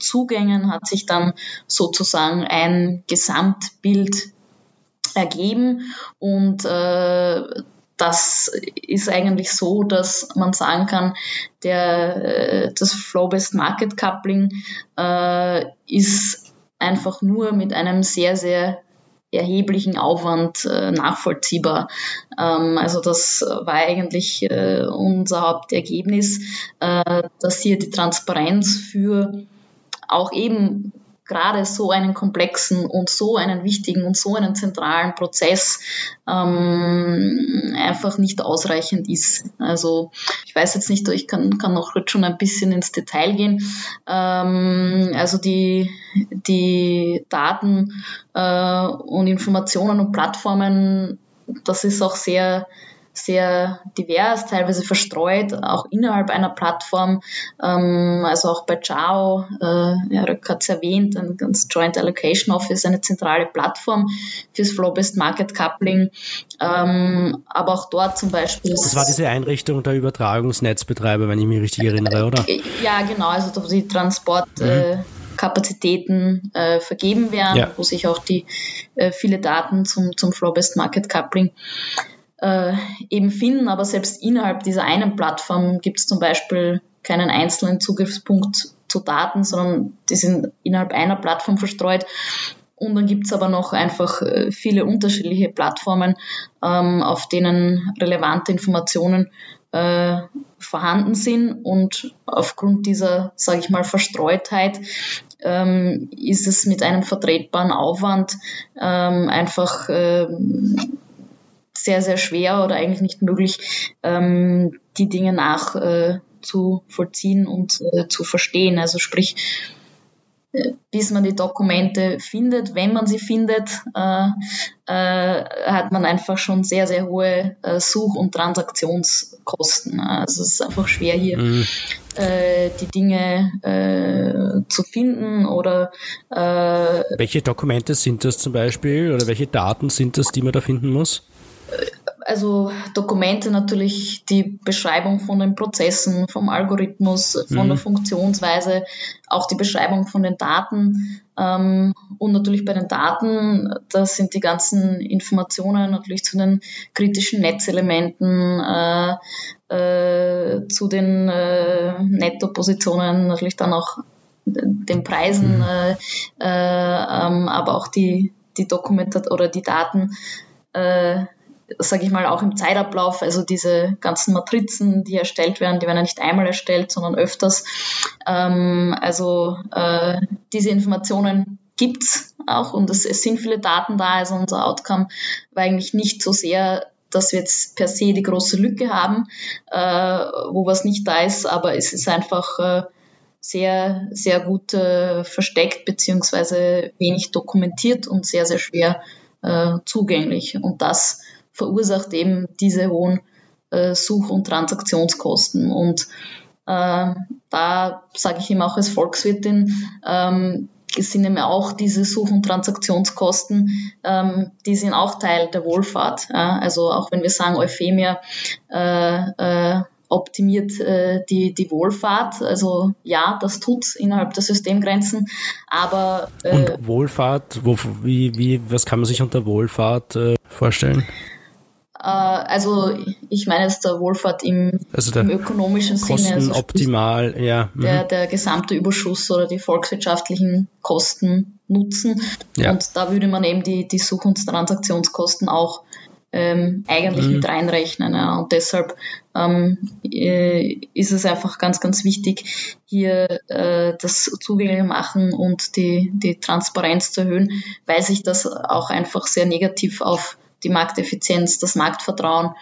Zugängen hat sich dann sozusagen ein Gesamtbild ergeben und äh, das ist eigentlich so, dass man sagen kann, der, äh, das Flow-Based Market Coupling äh, ist einfach nur mit einem sehr, sehr erheblichen Aufwand äh, nachvollziehbar. Ähm, also das war eigentlich äh, unser Hauptergebnis, äh, dass hier die Transparenz für auch eben gerade so einen komplexen und so einen wichtigen und so einen zentralen Prozess ähm, einfach nicht ausreichend ist. Also ich weiß jetzt nicht, ich kann, kann noch schon ein bisschen ins Detail gehen. Ähm, also die, die Daten äh, und Informationen und Plattformen, das ist auch sehr sehr divers, teilweise verstreut, auch innerhalb einer Plattform. Ähm, also auch bei JAO, äh, Röck hat es erwähnt, ein ganz Joint Allocation Office, eine zentrale Plattform fürs Flow-Based Market Coupling. Ähm, aber auch dort zum Beispiel. Das war diese Einrichtung der Übertragungsnetzbetreiber, wenn ich mich richtig erinnere, oder? Ja, genau, also die Transport. Mhm. Äh, Kapazitäten äh, vergeben werden, ja. wo sich auch die äh, viele Daten zum, zum Flow-Based Market Coupling äh, eben finden. Aber selbst innerhalb dieser einen Plattform gibt es zum Beispiel keinen einzelnen Zugriffspunkt zu Daten, sondern die sind innerhalb einer Plattform verstreut. Und dann gibt es aber noch einfach äh, viele unterschiedliche Plattformen, ähm, auf denen relevante Informationen äh, vorhanden sind. Und aufgrund dieser, sage ich mal, Verstreutheit ähm, ist es mit einem vertretbaren Aufwand ähm, einfach ähm, sehr, sehr schwer oder eigentlich nicht möglich, ähm, die Dinge nach äh, zu vollziehen und äh, zu verstehen. Also sprich, äh, bis man die Dokumente findet, wenn man sie findet, äh, äh, hat man einfach schon sehr, sehr hohe äh, Such- und Transaktionskosten. Also es ist einfach schwer hier mhm. äh, die Dinge äh, zu finden oder welche Dokumente sind das zum Beispiel oder welche Daten sind das, die man da finden muss? Also Dokumente natürlich die Beschreibung von den Prozessen, vom Algorithmus, von mhm. der Funktionsweise, auch die Beschreibung von den Daten ähm, und natürlich bei den Daten, das sind die ganzen Informationen natürlich zu den kritischen Netzelementen, äh, äh, zu den äh, Nettopositionen, natürlich dann auch den Preisen, mhm. äh, äh, ähm, aber auch die, die Dokumente oder die Daten, äh, sage ich mal, auch im Zeitablauf, also diese ganzen Matrizen, die erstellt werden, die werden ja nicht einmal erstellt, sondern öfters. Ähm, also äh, diese Informationen gibt's auch und es, es sind viele Daten da. Also unser Outcome war eigentlich nicht so sehr dass wir jetzt per se die große Lücke haben, äh, wo was nicht da ist, aber es ist einfach äh, sehr, sehr gut äh, versteckt beziehungsweise wenig dokumentiert und sehr, sehr schwer äh, zugänglich. Und das verursacht eben diese hohen äh, Such- und Transaktionskosten. Und äh, da sage ich ihm auch als Volkswirtin, ähm, sind eben auch diese Such- und Transaktionskosten, ähm, die sind auch Teil der Wohlfahrt. Ja? Also auch wenn wir sagen, Euphemia äh, äh, optimiert äh, die, die Wohlfahrt. Also ja, das tut innerhalb der Systemgrenzen, aber äh, Und Wohlfahrt, wo, wie, wie, was kann man sich unter Wohlfahrt äh, vorstellen? Äh, also ich meine jetzt der Wohlfahrt im, also im ökonomischen Kosten Sinne. Also optimal, ja. Mhm. Der, der gesamte Überschuss oder die volkswirtschaftlichen Kosten nutzen. Ja. Und da würde man eben die, die Such- und Transaktionskosten auch ähm, eigentlich mhm. mit reinrechnen. Ja. Und deshalb ähm, äh, ist es einfach ganz, ganz wichtig, hier äh, das zugänglich machen und die, die Transparenz zu erhöhen, weil sich das auch einfach sehr negativ auf die Markteffizienz, das Marktvertrauen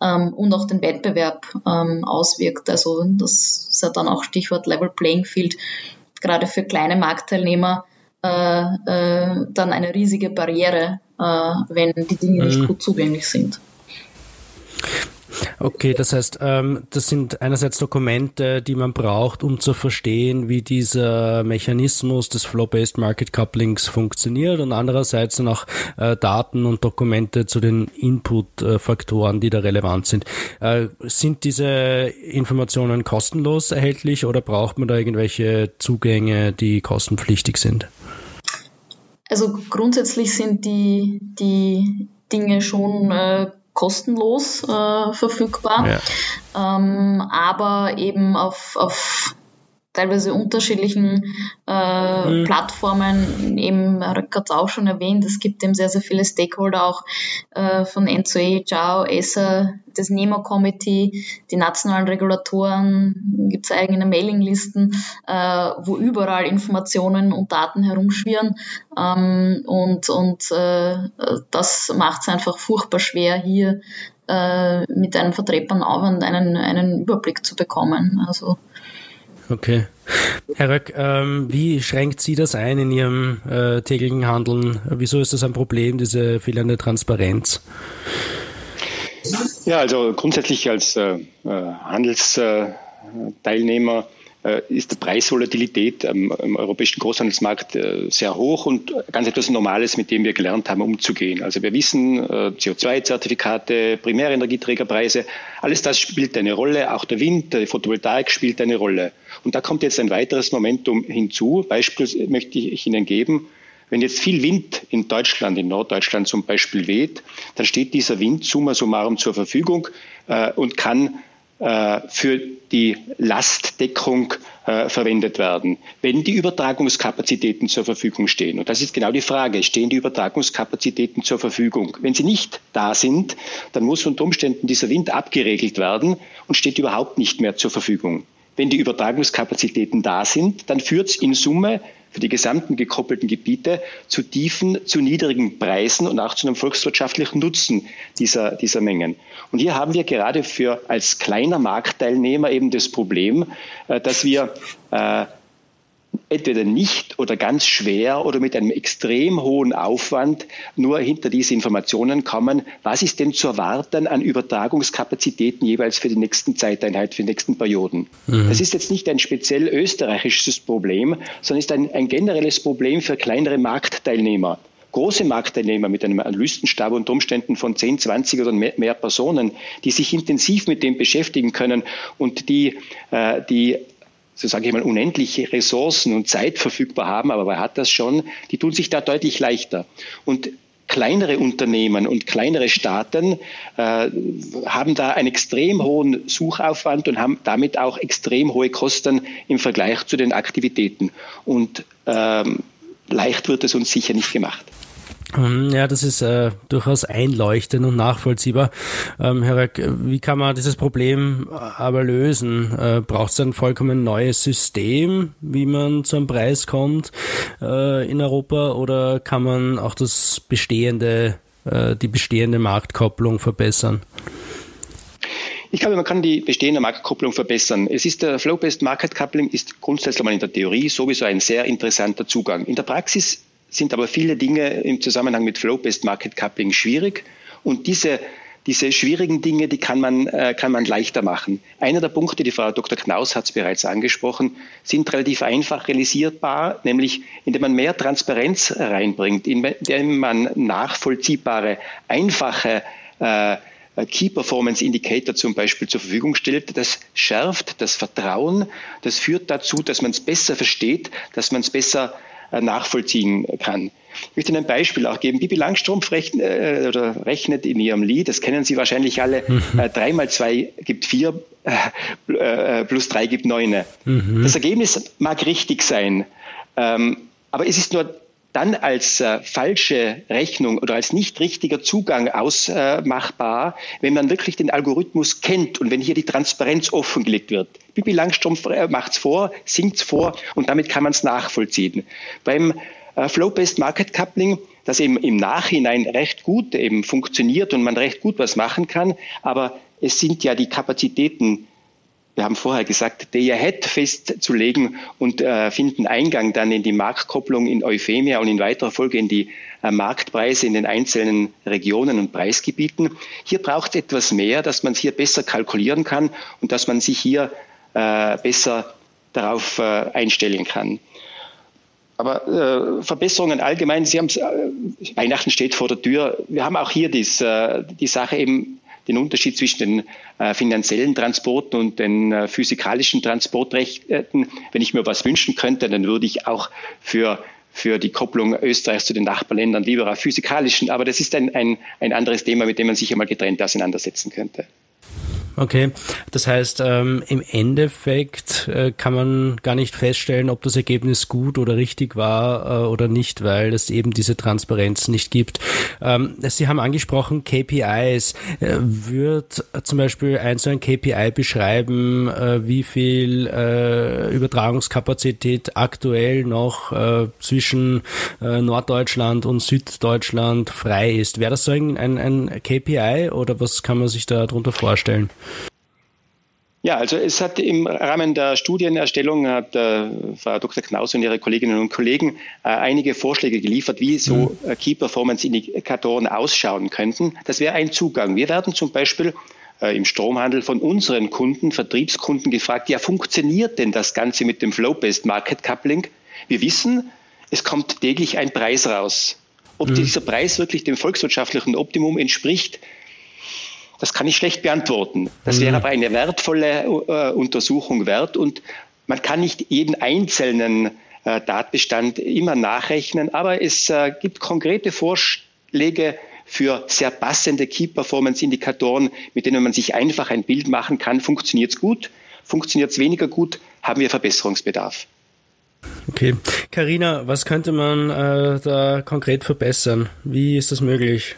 ähm, und auch den Wettbewerb ähm, auswirkt. Also das ist ja dann auch Stichwort Level Playing Field, gerade für kleine Marktteilnehmer äh, äh, dann eine riesige Barriere, äh, wenn die Dinge mhm. nicht gut zugänglich sind. Okay, das heißt, ähm, das sind einerseits Dokumente, die man braucht, um zu verstehen, wie dieser Mechanismus des Flow-Based Market Couplings funktioniert und andererseits dann auch äh, Daten und Dokumente zu den Input-Faktoren, die da relevant sind. Äh, sind diese Informationen kostenlos erhältlich oder braucht man da irgendwelche Zugänge, die kostenpflichtig sind? Also grundsätzlich sind die, die Dinge schon äh, kostenlos äh, verfügbar, ja. ähm, aber eben auf, auf teilweise unterschiedlichen äh, mhm. Plattformen. Eben, Röck hat es auch schon erwähnt, es gibt eben sehr, sehr viele Stakeholder auch äh, von N2E, JAO, ESA, das NEMO-Committee, die nationalen Regulatoren, gibt es eigene Mailinglisten, äh, wo überall Informationen und Daten herumschwirren. Ähm, und und äh, das macht es einfach furchtbar schwer, hier äh, mit einem vertretbaren Aufwand einen, einen Überblick zu bekommen. Also Okay. Herr Röck, ähm, wie schränkt Sie das ein in Ihrem äh, täglichen Handeln? Wieso ist das ein Problem, diese fehlende Transparenz? Ja, also grundsätzlich als äh, äh Handelsteilnehmer äh, ist die Preisvolatilität am, am europäischen Großhandelsmarkt äh, sehr hoch und ganz etwas Normales, mit dem wir gelernt haben, umzugehen. Also wir wissen, äh, CO2-Zertifikate, Primärenergieträgerpreise, alles das spielt eine Rolle. Auch der Wind, die Photovoltaik spielt eine Rolle. Und da kommt jetzt ein weiteres Momentum hinzu. Beispiel möchte ich Ihnen geben. Wenn jetzt viel Wind in Deutschland, in Norddeutschland zum Beispiel weht, dann steht dieser Wind summa summarum zur Verfügung äh, und kann äh, für die Lastdeckung äh, verwendet werden, wenn die Übertragungskapazitäten zur Verfügung stehen. Und das ist genau die Frage, stehen die Übertragungskapazitäten zur Verfügung? Wenn sie nicht da sind, dann muss unter Umständen dieser Wind abgeregelt werden und steht überhaupt nicht mehr zur Verfügung. Wenn die Übertragungskapazitäten da sind, dann führt es in Summe für die gesamten gekoppelten Gebiete zu tiefen, zu niedrigen Preisen und auch zu einem volkswirtschaftlichen Nutzen dieser, dieser Mengen. Und hier haben wir gerade für als kleiner Marktteilnehmer eben das Problem, äh, dass wir äh, entweder nicht oder ganz schwer oder mit einem extrem hohen Aufwand nur hinter diese Informationen kommen. Was ist denn zu erwarten an Übertragungskapazitäten jeweils für die nächsten Zeiteinheit, für die nächsten Perioden? Mhm. Das ist jetzt nicht ein speziell österreichisches Problem, sondern ist ein, ein generelles Problem für kleinere Marktteilnehmer große Marktteilnehmer mit einem Analystenstab unter Umständen von 10, 20 oder mehr, mehr, Personen, die sich intensiv mit dem beschäftigen können und die, äh, die so sage ich mal, unendliche Ressourcen und Zeit verfügbar haben, aber wer hat das schon, die tun sich da deutlich leichter. Und kleinere Unternehmen und kleinere Staaten äh, haben da einen extrem hohen Suchaufwand und haben damit auch extrem hohe Kosten im Vergleich zu den Aktivitäten. Und ähm, leicht wird es uns sicher nicht gemacht. Ähm, ja, das ist äh, durchaus einleuchtend und nachvollziehbar. Ähm, Herr Röck, wie kann man dieses Problem aber lösen? Äh, Braucht es ein vollkommen neues System, wie man zum Preis kommt äh, in Europa oder kann man auch das Bestehende äh, die bestehende Marktkopplung verbessern? Ich glaube, man kann die bestehende Marktkopplung verbessern. Es ist der Flow-Based Market Coupling ist grundsätzlich mal in der Theorie sowieso ein sehr interessanter Zugang. In der Praxis sind aber viele Dinge im Zusammenhang mit Flow-Based Market Coupling schwierig und diese diese schwierigen Dinge, die kann man, äh, kann man leichter machen. Einer der Punkte, die Frau Dr. Knaus hat es bereits angesprochen, sind relativ einfach realisierbar, nämlich indem man mehr Transparenz reinbringt, indem man nachvollziehbare, einfache äh, Key Performance Indicator zum Beispiel zur Verfügung stellt, das schärft das Vertrauen, das führt dazu, dass man es besser versteht, dass man es besser nachvollziehen kann. Ich möchte ein Beispiel auch geben. Bibi Langstrumpf rechnet, äh, oder rechnet in ihrem Lied, das kennen Sie wahrscheinlich alle, mhm. äh, 3 mal 2 gibt 4, äh, äh, plus 3 gibt 9. Mhm. Das Ergebnis mag richtig sein, ähm, aber es ist nur dann als äh, falsche Rechnung oder als nicht richtiger Zugang ausmachbar, wenn man wirklich den Algorithmus kennt und wenn hier die Transparenz offengelegt wird. Bibi Langstrumpf äh, macht's vor, singt's vor und damit kann man es nachvollziehen. Beim äh, Flow-Based Market Coupling, das eben im Nachhinein recht gut eben funktioniert und man recht gut was machen kann, aber es sind ja die Kapazitäten wir haben vorher gesagt, Day Ahead festzulegen und äh, finden Eingang dann in die Marktkopplung in Euphemia und in weiterer Folge in die äh, Marktpreise in den einzelnen Regionen und Preisgebieten. Hier braucht es etwas mehr, dass man es hier besser kalkulieren kann und dass man sich hier äh, besser darauf äh, einstellen kann. Aber äh, Verbesserungen allgemein, Sie haben äh, Weihnachten steht vor der Tür. Wir haben auch hier dies, äh, die Sache eben den Unterschied zwischen den äh, finanziellen Transporten und den äh, physikalischen Transportrechten. Wenn ich mir was wünschen könnte, dann würde ich auch für für die Kopplung Österreichs zu den Nachbarländern lieber auf physikalischen. Aber das ist ein, ein, ein anderes Thema, mit dem man sich einmal getrennt auseinandersetzen könnte. Okay, das heißt, ähm, im Endeffekt äh, kann man gar nicht feststellen, ob das Ergebnis gut oder richtig war äh, oder nicht, weil es eben diese Transparenz nicht gibt. Ähm, Sie haben angesprochen KPIs. Äh, wird zum Beispiel ein so ein KPI beschreiben, äh, wie viel äh, Übertragungskapazität aktuell noch äh, zwischen Norddeutschland und Süddeutschland frei ist? Wäre das so ein, ein, ein KPI oder was kann man sich da darunter vorstellen? Ja, also es hat im Rahmen der Studienerstellung hat äh, Frau Dr. Knaus und ihre Kolleginnen und Kollegen äh, einige Vorschläge geliefert, wie so mhm. äh, Key Performance Indikatoren ausschauen könnten. Das wäre ein Zugang. Wir werden zum Beispiel im Stromhandel von unseren Kunden, Vertriebskunden gefragt, ja, funktioniert denn das Ganze mit dem Flow-Based Market Coupling? Wir wissen, es kommt täglich ein Preis raus. Ob mhm. dieser Preis wirklich dem volkswirtschaftlichen Optimum entspricht, das kann ich schlecht beantworten. Das wäre mhm. aber eine wertvolle äh, Untersuchung wert und man kann nicht jeden einzelnen äh, Tatbestand immer nachrechnen, aber es äh, gibt konkrete Vorschläge für sehr passende Key Performance Indikatoren, mit denen man sich einfach ein Bild machen kann. Funktioniert es gut? Funktioniert es weniger gut? Haben wir Verbesserungsbedarf? Okay. Karina, was könnte man äh, da konkret verbessern? Wie ist das möglich?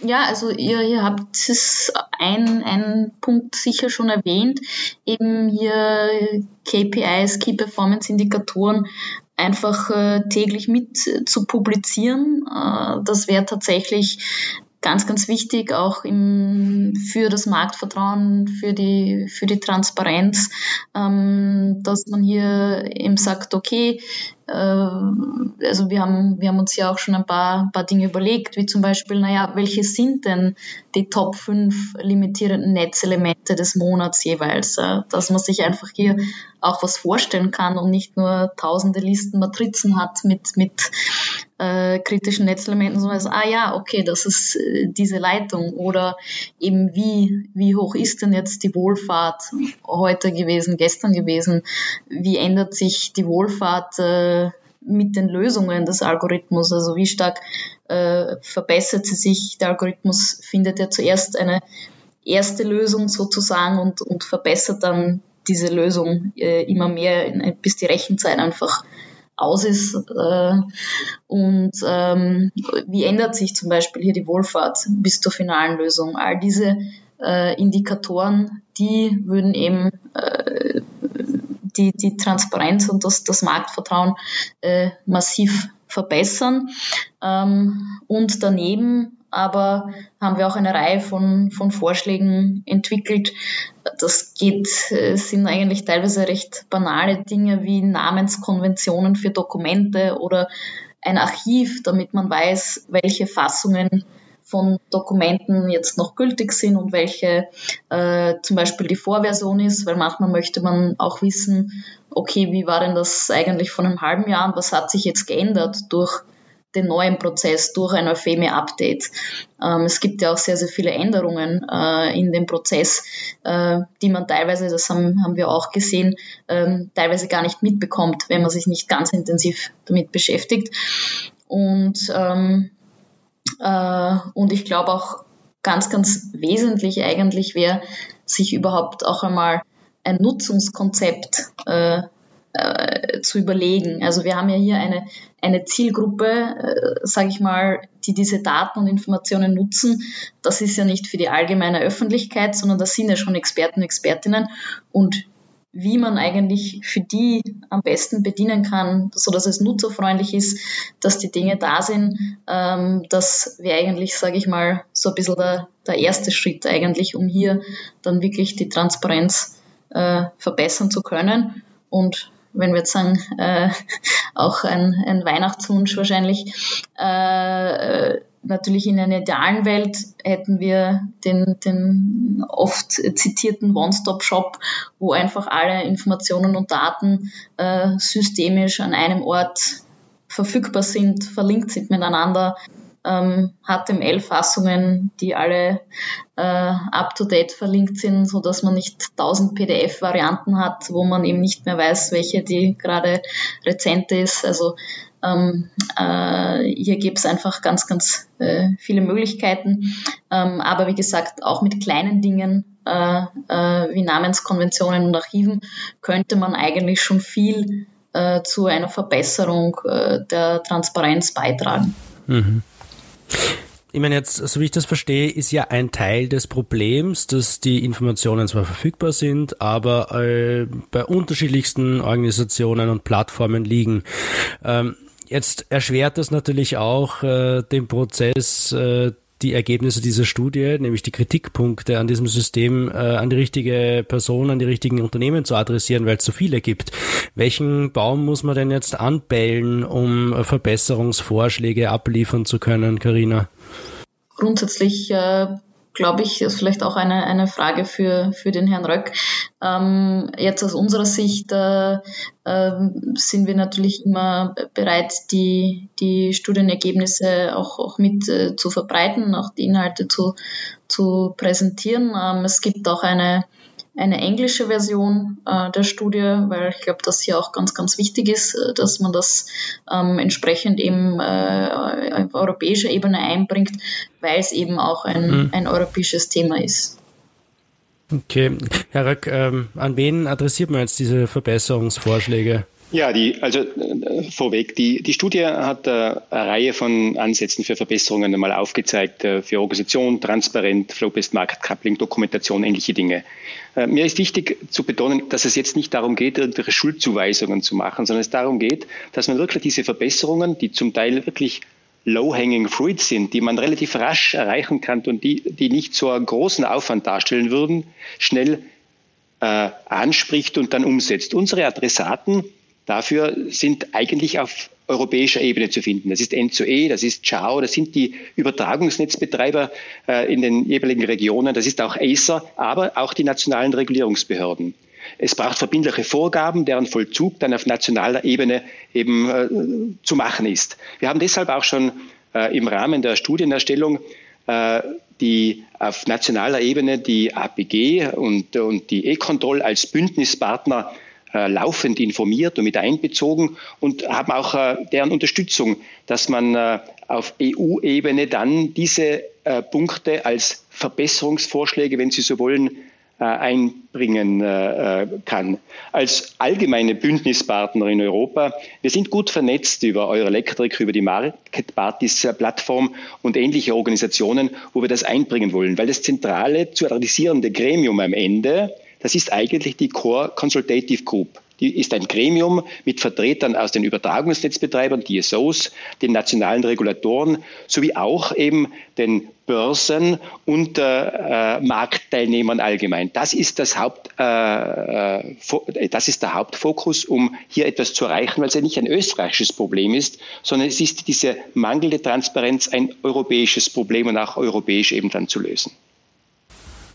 Ja, also ihr, ihr habt es ein, ein Punkt sicher schon erwähnt, eben hier KPIs, Key Performance Indikatoren einfach äh, täglich mit zu publizieren. Äh, das wäre tatsächlich ganz, ganz wichtig, auch im, für das Marktvertrauen, für die, für die Transparenz, ähm, dass man hier eben sagt, okay, also wir haben, wir haben uns ja auch schon ein paar, paar Dinge überlegt, wie zum Beispiel, naja, welche sind denn die Top 5 limitierenden Netzelemente des Monats jeweils, äh, dass man sich einfach hier auch was vorstellen kann und nicht nur tausende Listen Matrizen hat mit, mit äh, kritischen Netzelementen, so, ah ja, okay, das ist äh, diese Leitung oder eben wie, wie hoch ist denn jetzt die Wohlfahrt heute gewesen, gestern gewesen, wie ändert sich die Wohlfahrt äh, mit den Lösungen des Algorithmus, also wie stark äh, verbessert sie sich, der Algorithmus findet ja zuerst eine erste Lösung sozusagen und, und verbessert dann diese Lösung äh, immer mehr, bis die Rechenzeit einfach aus ist. Äh, und ähm, wie ändert sich zum Beispiel hier die Wohlfahrt bis zur finalen Lösung? All diese äh, Indikatoren, die würden eben äh, die, die Transparenz und das, das Marktvertrauen äh, massiv verbessern. Ähm, und daneben aber haben wir auch eine Reihe von, von Vorschlägen entwickelt. Das geht, sind eigentlich teilweise recht banale Dinge wie Namenskonventionen für Dokumente oder ein Archiv, damit man weiß, welche Fassungen von Dokumenten jetzt noch gültig sind und welche äh, zum Beispiel die Vorversion ist, weil manchmal möchte man auch wissen, okay, wie war denn das eigentlich von einem halben Jahr und was hat sich jetzt geändert durch den neuen Prozess, durch ein Euphemia-Update. Ähm, es gibt ja auch sehr, sehr viele Änderungen äh, in dem Prozess, äh, die man teilweise, das haben, haben wir auch gesehen, ähm, teilweise gar nicht mitbekommt, wenn man sich nicht ganz intensiv damit beschäftigt. Und ähm, äh, und ich glaube auch ganz, ganz wesentlich eigentlich wäre, sich überhaupt auch einmal ein Nutzungskonzept äh, äh, zu überlegen. Also wir haben ja hier eine, eine Zielgruppe, sage ich mal, die diese Daten und Informationen nutzen. Das ist ja nicht für die allgemeine Öffentlichkeit, sondern das sind ja schon Experten und Expertinnen. Und wie man eigentlich für die am besten bedienen kann, so dass es nutzerfreundlich ist, dass die Dinge da sind. Ähm, das wäre eigentlich, sage ich mal, so ein bisschen der, der erste Schritt eigentlich, um hier dann wirklich die Transparenz äh, verbessern zu können. Und wenn wir jetzt sagen, äh, <laughs> auch ein, ein Weihnachtswunsch wahrscheinlich, äh, natürlich in einer idealen Welt hätten wir den, den oft zitierten One-Stop-Shop, wo einfach alle Informationen und Daten äh, systemisch an einem Ort verfügbar sind, verlinkt sind miteinander, ähm, HTML-Fassungen, die alle äh, up-to-date verlinkt sind, so dass man nicht tausend PDF-Varianten hat, wo man eben nicht mehr weiß, welche die gerade rezente ist. Also ähm, äh, hier gibt es einfach ganz, ganz äh, viele Möglichkeiten. Ähm, aber wie gesagt, auch mit kleinen Dingen äh, äh wie Namenskonventionen und Archiven könnte man eigentlich schon viel äh, zu einer Verbesserung äh, der Transparenz beitragen. Mhm. Ich meine jetzt, so wie ich das verstehe, ist ja ein Teil des Problems, dass die Informationen zwar verfügbar sind, aber äh, bei unterschiedlichsten Organisationen und Plattformen liegen. Ähm, Jetzt erschwert das natürlich auch äh, den Prozess, äh, die Ergebnisse dieser Studie, nämlich die Kritikpunkte an diesem System, äh, an die richtige Person, an die richtigen Unternehmen zu adressieren, weil es so viele gibt. Welchen Baum muss man denn jetzt anbellen, um Verbesserungsvorschläge abliefern zu können, Karina? Grundsätzlich äh, glaube ich, ist vielleicht auch eine, eine Frage für, für den Herrn Röck. Ähm, jetzt aus unserer Sicht äh, äh, sind wir natürlich immer bereit, die, die Studienergebnisse auch, auch mit äh, zu verbreiten, auch die Inhalte zu, zu präsentieren. Ähm, es gibt auch eine eine englische Version äh, der Studie, weil ich glaube, dass hier auch ganz, ganz wichtig ist, äh, dass man das ähm, entsprechend eben äh, auf europäischer Ebene einbringt, weil es eben auch ein, mhm. ein europäisches Thema ist. Okay, Herr Röck, ähm, an wen adressiert man jetzt diese Verbesserungsvorschläge? Ja, die, also äh, vorweg, die, die Studie hat äh, eine Reihe von Ansätzen für Verbesserungen einmal aufgezeigt, äh, für Organisation, Transparent, Flow-Based Market Coupling, Dokumentation, ähnliche Dinge. Äh, mir ist wichtig zu betonen, dass es jetzt nicht darum geht, irgendwelche Schuldzuweisungen zu machen, sondern es darum geht, dass man wirklich diese Verbesserungen, die zum Teil wirklich low-hanging fruit sind, die man relativ rasch erreichen kann und die, die nicht so einen großen Aufwand darstellen würden, schnell äh, anspricht und dann umsetzt. Unsere Adressaten dafür sind eigentlich auf europäischer Ebene zu finden. Das ist N2E, das ist CHAO, das sind die Übertragungsnetzbetreiber äh, in den jeweiligen Regionen, das ist auch Acer, aber auch die nationalen Regulierungsbehörden. Es braucht verbindliche Vorgaben, deren Vollzug dann auf nationaler Ebene eben äh, zu machen ist. Wir haben deshalb auch schon äh, im Rahmen der Studienerstellung die auf nationaler Ebene die APG und, und die E-Control als Bündnispartner äh, laufend informiert und mit einbezogen und haben auch äh, deren Unterstützung, dass man äh, auf EU-Ebene dann diese Punkte als Verbesserungsvorschläge, wenn Sie so wollen, einbringen kann. Als allgemeine Bündnispartner in Europa, wir sind gut vernetzt über Eurelectric, über die Market Parties Plattform und ähnliche Organisationen, wo wir das einbringen wollen, weil das zentrale zu adressierende Gremium am Ende das ist eigentlich die Core Consultative Group. die ist ein Gremium mit Vertretern aus den Übertragungsnetzbetreibern, DSOs, den nationalen Regulatoren sowie auch eben den Börsen und äh, Marktteilnehmern allgemein. Das ist, das, Haupt, äh, äh das ist der Hauptfokus, um hier etwas zu erreichen, weil es ja nicht ein österreichisches Problem ist, sondern es ist diese mangelnde Transparenz ein europäisches Problem und auch europäisch eben dann zu lösen.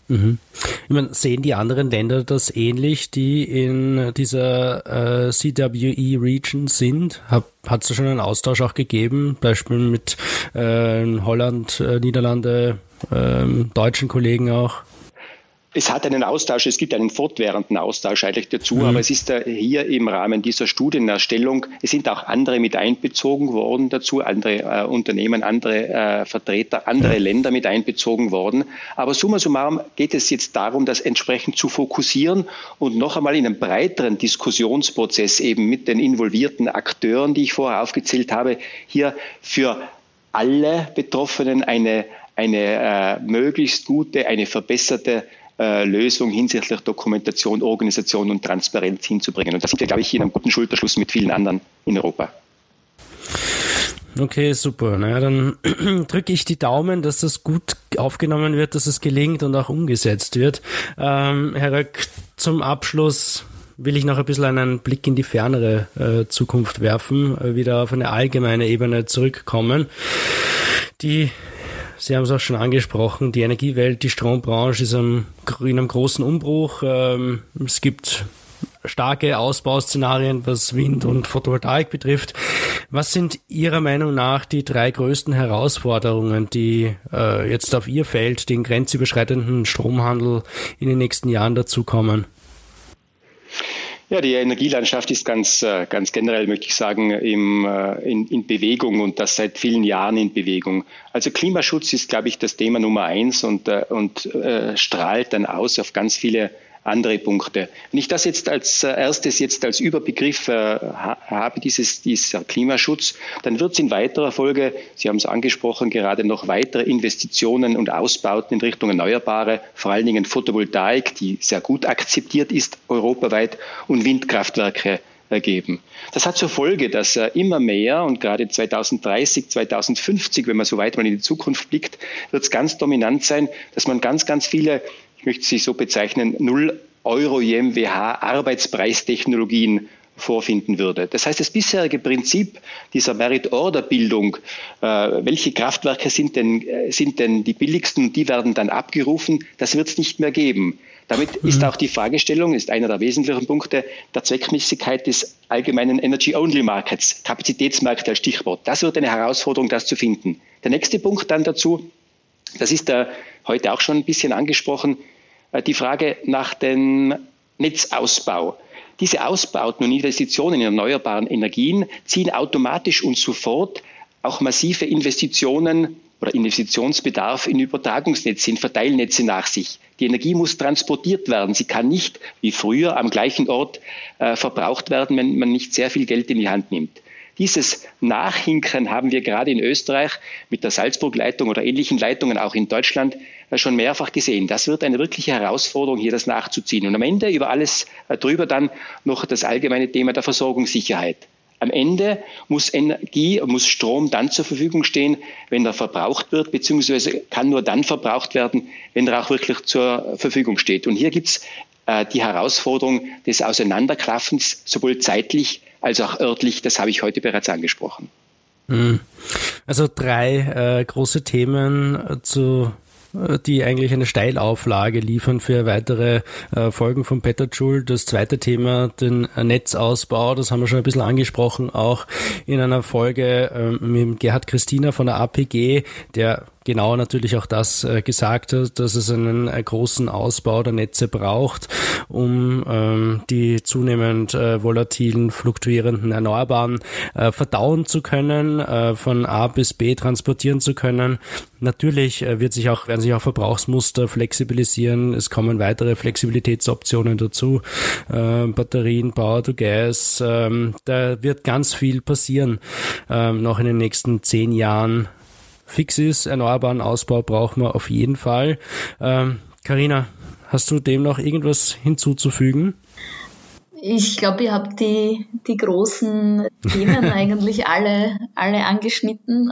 Mhm. Ich meine, sehen die anderen Länder das ähnlich, die in dieser äh, CWE Region sind? Hat es schon einen Austausch auch gegeben, Beispiel mit äh, Holland, äh, Niederlande, ähm, deutschen Kollegen auch? Es hat einen Austausch, es gibt einen fortwährenden Austausch eigentlich dazu, mhm. aber es ist hier im Rahmen dieser Studienerstellung, es sind auch andere mit einbezogen worden dazu, andere äh, Unternehmen, andere äh, Vertreter, andere ja. Länder mit einbezogen worden. Aber summa summarum geht es jetzt darum, das entsprechend zu fokussieren und noch einmal in einem breiteren Diskussionsprozess eben mit den involvierten Akteuren, die ich vorher aufgezählt habe, hier für alle Betroffenen eine, eine äh, möglichst gute, eine verbesserte äh, Lösung hinsichtlich Dokumentation, Organisation und Transparenz hinzubringen. Und da sind wir, glaube ich, in einem guten Schulterschluss mit vielen anderen in Europa. Okay, super. Na, dann <clears throat> drücke ich die Daumen, dass das gut aufgenommen wird, dass es gelingt und auch umgesetzt wird. Ähm, Herr Röck, zum Abschluss will ich noch ein bisschen einen Blick in die fernere äh, Zukunft werfen, äh, wieder auf eine allgemeine Ebene zurückkommen. Die Sie haben es auch schon angesprochen, die Energiewelt, die Strombranche ist in einem großen Umbruch. Ähm, es gibt starke Ausbauszenarien, was Wind und Photovoltaik betrifft. Was sind Ihrer Meinung nach die drei größten Herausforderungen, die äh, jetzt auf Ihr Feld, den grenzüberschreitenden Stromhandel in den nächsten Jahren dazukommen? Ja, die Energielandschaft ist ganz, äh, ganz generell, möchte ich sagen, im, äh, in, in Bewegung und das seit vielen Jahren in Bewegung. Also Klimaschutz ist, glaube ich, das Thema Nummer eins und, äh, und äh, strahlt dann aus auf ganz viele andere Punkte. Wenn ich das jetzt als äh, erstes jetzt als Überbegriff äh, habe, dieses, dieser Klimaschutz, dann wird es in weiterer Folge, Sie haben es angesprochen, gerade noch weitere Investitionen und Ausbauten in Richtung Erneuerbare, vor allen Dingen Photovoltaik, die sehr gut akzeptiert ist europaweit, und Windkraftwerke ergeben. Das hat zur Folge, dass äh, immer mehr und gerade 2030, 2050, wenn man so weit mal in die Zukunft blickt, wird es ganz dominant sein, dass man ganz, ganz viele ich möchte sie so bezeichnen, 0 Euro JMWH Arbeitspreistechnologien vorfinden würde. Das heißt, das bisherige Prinzip dieser Merit-Order-Bildung, äh, welche Kraftwerke sind denn, äh, sind denn die billigsten und die werden dann abgerufen, das wird es nicht mehr geben. Damit mhm. ist auch die Fragestellung, ist einer der wesentlichen Punkte, der Zweckmäßigkeit des allgemeinen Energy-Only-Markets, Kapazitätsmärkte als Stichwort. Das wird eine Herausforderung, das zu finden. Der nächste Punkt dann dazu, das ist der heute auch schon ein bisschen angesprochen, die Frage nach dem Netzausbau. Diese Ausbauten und Investitionen in erneuerbaren Energien ziehen automatisch und sofort auch massive Investitionen oder Investitionsbedarf in Übertragungsnetze, in Verteilnetze nach sich. Die Energie muss transportiert werden. Sie kann nicht wie früher am gleichen Ort äh, verbraucht werden, wenn man nicht sehr viel Geld in die Hand nimmt. Dieses Nachhinkern haben wir gerade in Österreich mit der Salzburg-Leitung oder ähnlichen Leitungen auch in Deutschland äh, schon mehrfach gesehen. Das wird eine wirkliche Herausforderung, hier das nachzuziehen. Und am Ende über alles äh, drüber dann noch das allgemeine Thema der Versorgungssicherheit. Am Ende muss Energie, muss Strom dann zur Verfügung stehen, wenn er verbraucht wird, beziehungsweise kann nur dann verbraucht werden, wenn er auch wirklich zur Verfügung steht. Und hier gibt es äh, die Herausforderung des Auseinanderklaffens, sowohl zeitlich als auch örtlich. Das habe ich heute bereits angesprochen. Hm. Also drei äh, große Themen äh, zu äh, die eigentlich eine Steilauflage liefern für weitere äh, Folgen von Petajoule. Das zweite Thema, den Netzausbau, das haben wir schon ein bisschen angesprochen, auch in einer Folge äh, mit Gerhard Christina von der APG, der genau natürlich auch das äh, gesagt hat, dass es einen äh, großen Ausbau der Netze braucht, um ähm, die zunehmend äh, volatilen, fluktuierenden Erneuerbaren äh, verdauen zu können, äh, von A bis B transportieren zu können. Natürlich äh, wird sich auch, werden sich auch Verbrauchsmuster flexibilisieren. Es kommen weitere Flexibilitätsoptionen dazu. Äh, Batterien, Power to Gas. Ähm, da wird ganz viel passieren ähm, noch in den nächsten zehn Jahren fix ist. Erneuerbaren Ausbau brauchen wir auf jeden Fall. Karina, ähm, hast du dem noch irgendwas hinzuzufügen? ich glaube, ihr habt die, die großen Themen <laughs> eigentlich alle, alle angeschnitten.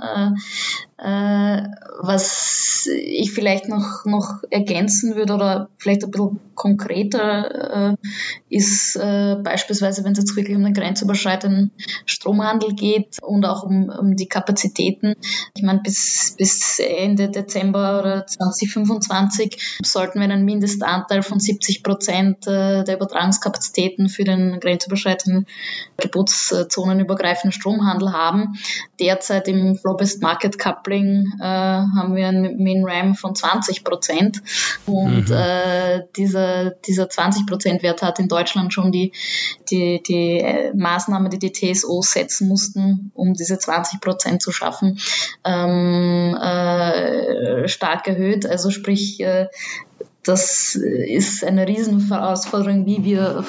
Äh, was ich vielleicht noch, noch ergänzen würde oder vielleicht ein bisschen konkreter äh, ist äh, beispielsweise, wenn es jetzt wirklich um den grenzüberschreitenden Stromhandel geht und auch um, um die Kapazitäten. Ich meine, bis, bis Ende Dezember oder 2025 sollten wir einen Mindestanteil von 70 Prozent äh, der Übertragungskapazitäten für den grenzüberschreitenden geburtszonenübergreifenden Stromhandel haben. Derzeit im Flow-Based Market Coupling äh, haben wir einen Min RAM von 20 Prozent und mhm. äh, dieser, dieser 20 Prozent Wert hat in Deutschland schon die, die, die äh, Maßnahme, die die TSO setzen mussten, um diese 20 Prozent zu schaffen, ähm, äh, stark erhöht. Also sprich, äh, das ist eine Riesenherausforderung, wie wir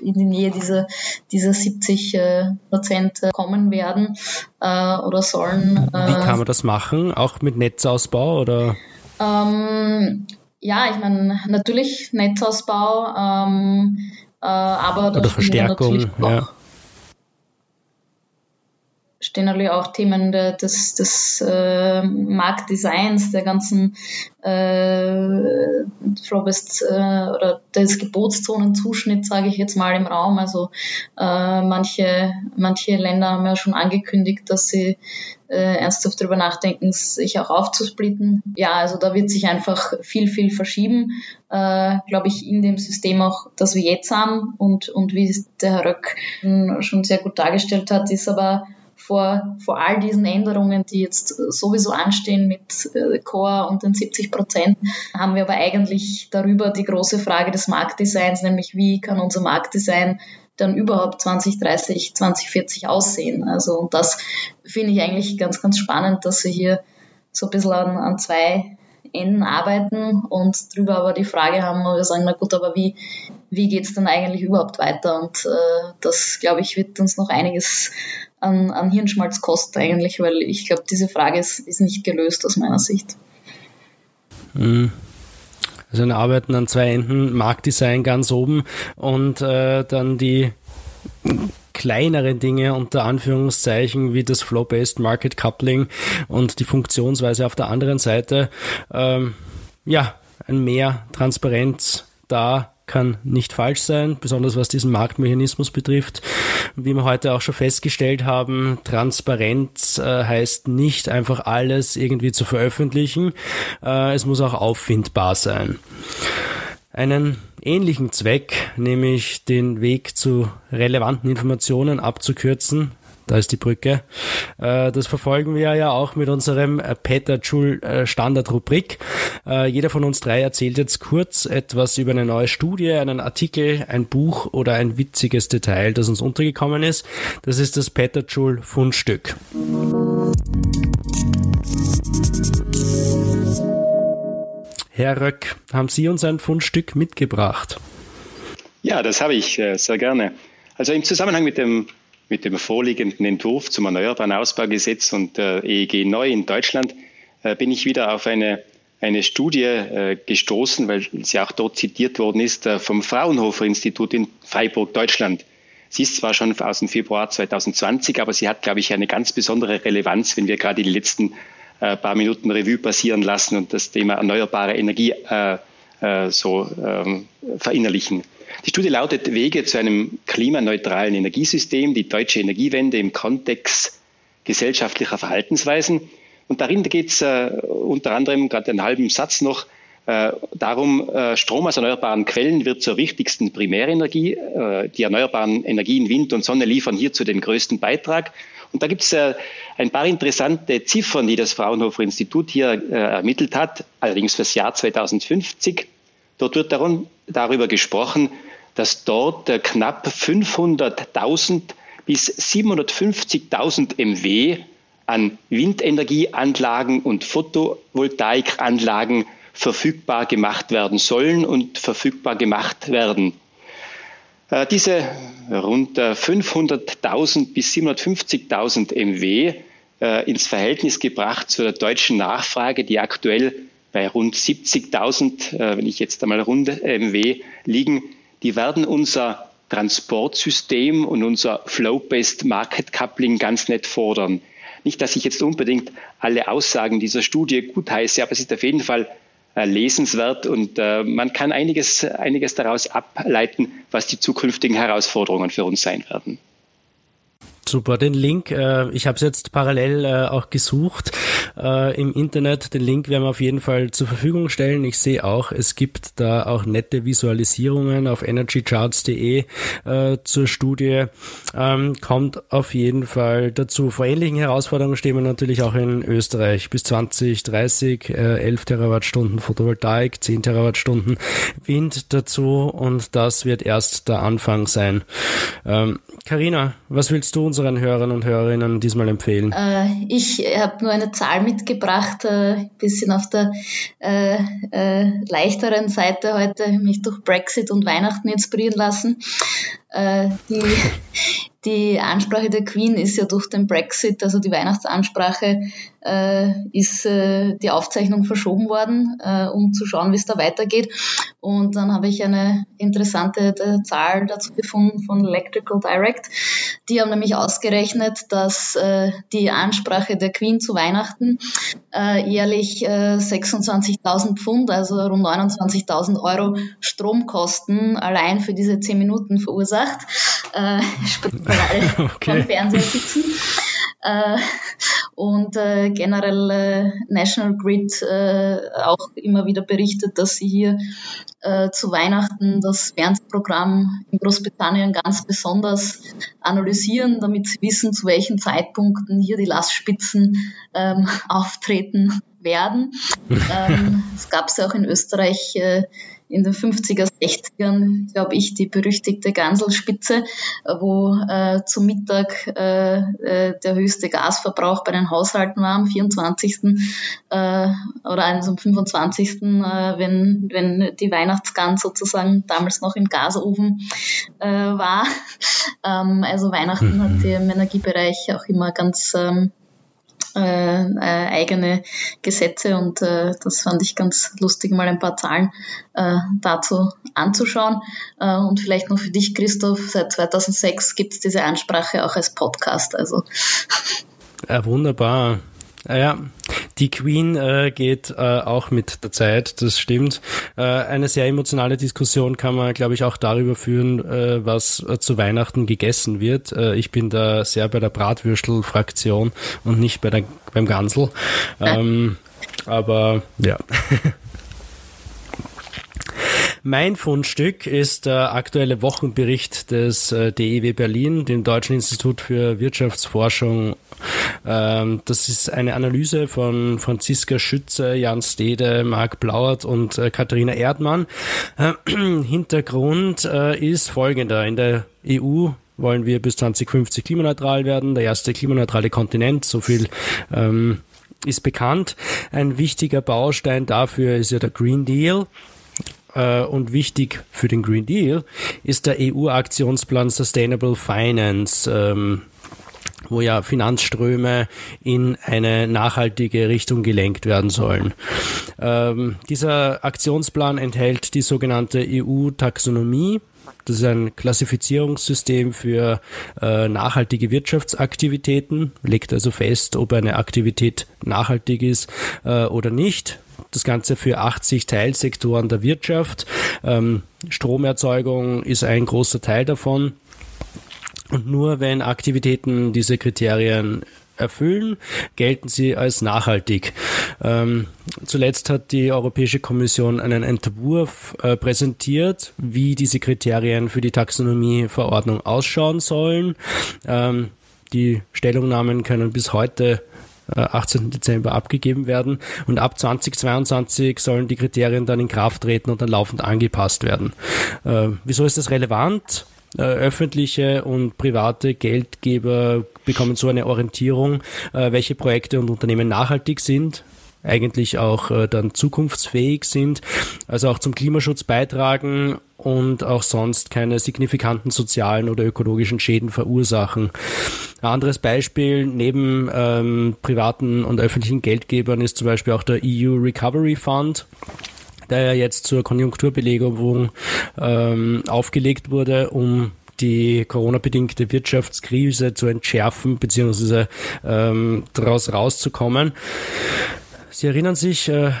in die Nähe dieser, dieser 70 äh, Prozent kommen werden äh, oder sollen. Wie kann man das machen? Auch mit Netzausbau oder? Ähm, ja, ich meine, natürlich Netzausbau, ähm, äh, aber oder Verstärkung, ja stehen natürlich auch Themen des, des äh, Marktdesigns, der ganzen äh, Flobest äh, oder des Gebotszonenzuschnitts, sage ich jetzt mal, im Raum. Also äh, manche, manche Länder haben ja schon angekündigt, dass sie äh, ernsthaft darüber nachdenken, sich auch aufzusplitten. Ja, also da wird sich einfach viel, viel verschieben, äh, glaube ich, in dem System auch, das wir jetzt haben und, und wie der Herr Röck schon sehr gut dargestellt hat, ist aber vor, vor all diesen Änderungen, die jetzt sowieso anstehen mit äh, Core und den 70 Prozent, haben wir aber eigentlich darüber die große Frage des Marktdesigns, nämlich wie kann unser Marktdesign dann überhaupt 2030, 2040 aussehen. Also und das finde ich eigentlich ganz, ganz spannend, dass wir hier so ein bisschen an, an zwei Enden arbeiten und drüber aber die Frage haben, wo wir sagen, na gut, aber wie, wie geht es dann eigentlich überhaupt weiter? Und äh, das, glaube ich, wird uns noch einiges an, an Hirnschmalz kosten eigentlich, weil ich glaube, diese Frage ist, ist nicht gelöst aus meiner Sicht. Mhm. Also wir arbeiten an zwei Enden, Marktdesign ganz oben und äh, dann die kleineren Dinge unter Anführungszeichen wie das Flow-Based Market Coupling und die Funktionsweise auf der anderen Seite. Ähm, ja, ein mehr Transparenz da kann nicht falsch sein, besonders was diesen Marktmechanismus betrifft. Wie wir heute auch schon festgestellt haben, Transparenz äh, heißt nicht einfach alles irgendwie zu veröffentlichen. Äh, es muss auch auffindbar sein. Einen ähnlichen Zweck, nämlich den Weg zu relevanten Informationen abzukürzen, da ist die Brücke. Äh, das verfolgen wir ja auch mit unserem äh, Peter Joule äh, Standard-Rubrik. Jeder von uns drei erzählt jetzt kurz etwas über eine neue Studie, einen Artikel, ein Buch oder ein witziges Detail, das uns untergekommen ist. Das ist das Peter Joule Fundstück. Herr Röck, haben Sie uns ein Fundstück mitgebracht? Ja, das habe ich sehr gerne. Also im Zusammenhang mit dem mit dem vorliegenden Entwurf zum Erneuerbaren Ausbaugesetz und der EEG neu in Deutschland äh, bin ich wieder auf eine, eine Studie äh, gestoßen, weil sie auch dort zitiert worden ist, äh, vom Fraunhofer Institut in Freiburg, Deutschland. Sie ist zwar schon aus dem Februar 2020, aber sie hat, glaube ich, eine ganz besondere Relevanz, wenn wir gerade die letzten paar Minuten Revue passieren lassen und das Thema erneuerbare Energie so ähm, verinnerlichen. Die Studie lautet Wege zu einem klimaneutralen Energiesystem, die deutsche Energiewende im Kontext gesellschaftlicher Verhaltensweisen. Und darin geht es äh, unter anderem gerade einen halben Satz noch äh, darum, äh, Strom aus erneuerbaren Quellen wird zur wichtigsten Primärenergie. Äh, die erneuerbaren Energien Wind und Sonne liefern hierzu den größten Beitrag. Und da gibt es äh, ein paar interessante Ziffern, die das Fraunhofer Institut hier äh, ermittelt hat, allerdings fürs Jahr 2050. Dort wird darum, darüber gesprochen, dass dort äh, knapp 500.000 bis 750.000 MW an Windenergieanlagen und Photovoltaikanlagen verfügbar gemacht werden sollen und verfügbar gemacht werden. Äh, diese rund 500.000 äh, bis 750.000 MW ins Verhältnis gebracht zu der deutschen Nachfrage, die aktuell bei rund 70.000, wenn ich jetzt einmal rund MW liegen, die werden unser Transportsystem und unser Flow-Based Market Coupling ganz nett fordern. Nicht, dass ich jetzt unbedingt alle Aussagen dieser Studie gutheiße, aber es ist auf jeden Fall äh, lesenswert und äh, man kann einiges, einiges daraus ableiten, was die zukünftigen Herausforderungen für uns sein werden. Super, den Link, äh, ich habe es jetzt parallel äh, auch gesucht äh, im Internet. Den Link werden wir auf jeden Fall zur Verfügung stellen. Ich sehe auch, es gibt da auch nette Visualisierungen auf energycharts.de äh, zur Studie. Ähm, kommt auf jeden Fall dazu. Vor ähnlichen Herausforderungen stehen wir natürlich auch in Österreich. Bis 2030 äh, 11 Terawattstunden Photovoltaik, 10 Terawattstunden Wind dazu und das wird erst der Anfang sein. Ähm, Carina, was willst du unseren Hörern und Hörerinnen diesmal empfehlen? Äh, ich habe nur eine Zahl mitgebracht, ein äh, bisschen auf der äh, äh, leichteren Seite heute, mich durch Brexit und Weihnachten inspirieren lassen. Äh, die, die Ansprache der Queen ist ja durch den Brexit, also die Weihnachtsansprache, äh, ist äh, die Aufzeichnung verschoben worden, äh, um zu schauen, wie es da weitergeht. Und dann habe ich eine interessante äh, Zahl dazu gefunden von Electrical Direct. Die haben nämlich ausgerechnet, dass äh, die Ansprache der Queen zu Weihnachten äh, jährlich 26.000 Pfund, also rund 29.000 Euro Stromkosten allein für diese 10 Minuten verursacht. sprich, <laughs> weil alle okay. vom Fernseher sitzen. Äh, <laughs> und äh, generell äh, National Grid äh, auch immer wieder berichtet, dass sie hier äh, zu Weihnachten das Fernsehprogramm in Großbritannien ganz besonders analysieren, damit sie wissen, zu welchen Zeitpunkten hier die Lastspitzen ähm, <laughs> auftreten werden. <laughs> ähm, es gab es ja auch in Österreich äh, in den 50er, 60ern, glaube ich, die berüchtigte Ganselspitze, wo äh, zum Mittag äh, äh, der höchste Gasverbrauch bei den Haushalten war, am 24. Äh, oder am 25., äh, wenn, wenn die Weihnachtsgans sozusagen damals noch im Gasofen äh, war. <laughs> Ähm, also Weihnachten hat mhm. im Energiebereich auch immer ganz ähm, äh, äh, eigene Gesetze und äh, das fand ich ganz lustig, mal ein paar Zahlen äh, dazu anzuschauen. Äh, und vielleicht noch für dich, Christoph, seit 2006 gibt es diese Ansprache auch als Podcast. Also. Ja, wunderbar. Ja, die Queen äh, geht äh, auch mit der Zeit, das stimmt. Äh, eine sehr emotionale Diskussion kann man, glaube ich, auch darüber führen, äh, was äh, zu Weihnachten gegessen wird. Äh, ich bin da sehr bei der Bratwürstel-Fraktion und nicht bei der, beim Gansel. Ähm, aber ja. <laughs> Mein Fundstück ist der aktuelle Wochenbericht des äh, DEW Berlin, dem Deutschen Institut für Wirtschaftsforschung. Ähm, das ist eine Analyse von Franziska Schütze, Jan Stede, Marc Blauert und äh, Katharina Erdmann. Äh, <clears throat> Hintergrund äh, ist folgender. In der EU wollen wir bis 2050 klimaneutral werden, der erste klimaneutrale Kontinent, so viel ähm, ist bekannt. Ein wichtiger Baustein dafür ist ja der Green Deal. Äh, und wichtig für den Green Deal ist der EU-Aktionsplan Sustainable Finance. Ähm, wo ja Finanzströme in eine nachhaltige Richtung gelenkt werden sollen. Ähm, dieser Aktionsplan enthält die sogenannte EU-Taxonomie. Das ist ein Klassifizierungssystem für äh, nachhaltige Wirtschaftsaktivitäten, legt also fest, ob eine Aktivität nachhaltig ist äh, oder nicht das Ganze für 80 Teilsektoren der Wirtschaft. Ähm, Stromerzeugung ist ein großer Teil davon. Und nur wenn Aktivitäten diese Kriterien erfüllen, gelten sie als nachhaltig. Ähm, zuletzt hat die Europäische Kommission einen Entwurf äh, präsentiert, wie diese Kriterien für die Taxonomieverordnung ausschauen sollen. Ähm, die Stellungnahmen können bis heute 18. Äh, Dezember abgegeben werden und ab 2022 sollen die Kriterien dann in Kraft treten und dann laufend angepasst werden. Äh, wieso ist das relevant? Äh, öffentliche und private Geldgeber bekommen so eine Orientierung, welche Projekte und Unternehmen nachhaltig sind, eigentlich auch äh, dann zukunftsfähig sind, also auch zum Klimaschutz beitragen und auch sonst keine signifikanten sozialen oder ökologischen Schäden verursachen. Ein anderes Beispiel neben ähm, privaten und öffentlichen Geldgebern ist zum Beispiel auch der EU Recovery Fund der ja jetzt zur Konjunkturbelegung ähm, aufgelegt wurde, um die Corona-bedingte Wirtschaftskrise zu entschärfen bzw. Ähm, daraus rauszukommen. Sie erinnern sich, äh,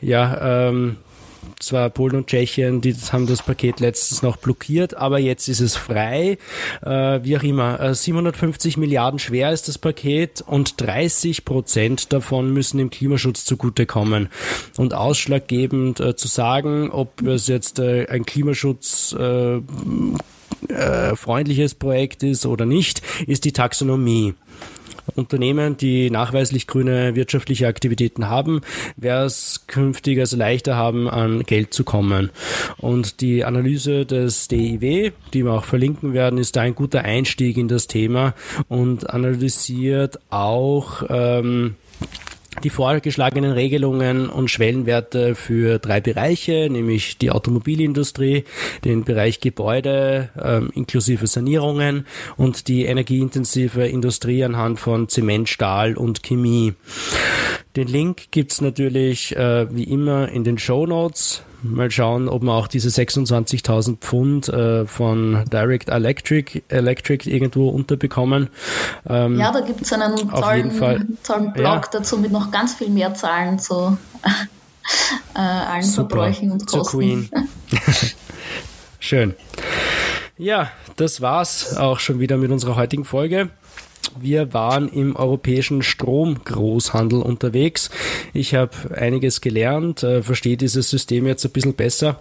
ja, ähm, zwar Polen und Tschechien, die haben das Paket letztens noch blockiert, aber jetzt ist es frei. Äh, wie auch immer, äh, 750 Milliarden schwer ist das Paket und 30 Prozent davon müssen dem Klimaschutz zugutekommen. Und ausschlaggebend äh, zu sagen, ob es jetzt äh, ein Klimaschutz äh, äh, freundliches Projekt ist oder nicht, ist die Taxonomie. Unternehmen, die nachweislich grüne wirtschaftliche Aktivitäten haben, wäre es künftig also leichter haben, an Geld zu kommen. Und die Analyse des DIW, die wir auch verlinken werden, ist da ein guter Einstieg in das Thema und analysiert auch ähm, die vorgeschlagenen Regelungen und Schwellenwerte für drei Bereiche, nämlich die Automobilindustrie, den Bereich Gebäude ähm, inklusive Sanierungen und die energieintensive Industrie anhand von Zement, Stahl und Chemie. Den Link gibt's natürlich äh, wie immer in den Show Notes. Mal schauen, ob wir auch diese 26.000 Pfund äh, von Direct Electric, Electric irgendwo unterbekommen. Ähm, ja, da gibt es einen tollen, tollen Blog ja. dazu mit noch ganz viel mehr Zahlen zu <laughs> äh, allen Super. Verbräuchen und Kosten. Zur Queen. <laughs> Schön. Ja, das war's auch schon wieder mit unserer heutigen Folge. Wir waren im europäischen Stromgroßhandel unterwegs. Ich habe einiges gelernt, äh, verstehe dieses System jetzt ein bisschen besser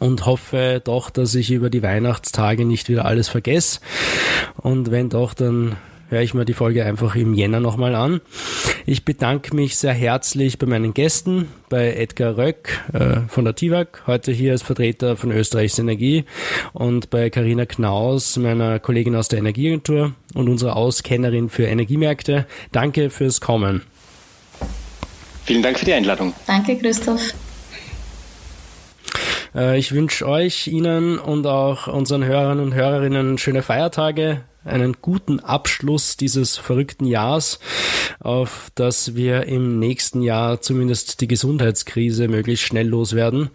und hoffe doch, dass ich über die Weihnachtstage nicht wieder alles vergesse. Und wenn doch, dann höre ich mir die Folge einfach im Jänner nochmal an. Ich bedanke mich sehr herzlich bei meinen Gästen, bei Edgar Röck äh, von der TIVAG, heute hier als Vertreter von Österreichs Energie und bei Karina Knaus, meiner Kollegin aus der Energieagentur und unserer Auskennerin für Energiemärkte. Danke fürs Kommen. Vielen Dank für die Einladung. Danke, Christoph. Äh, ich wünsche euch, Ihnen und auch unseren Hörern und Hörerinnen schöne Feiertage, einen guten Abschluss dieses verrückten Jahrs, auf dass wir im nächsten Jahr zumindest die Gesundheitskrise möglichst schnell loswerden.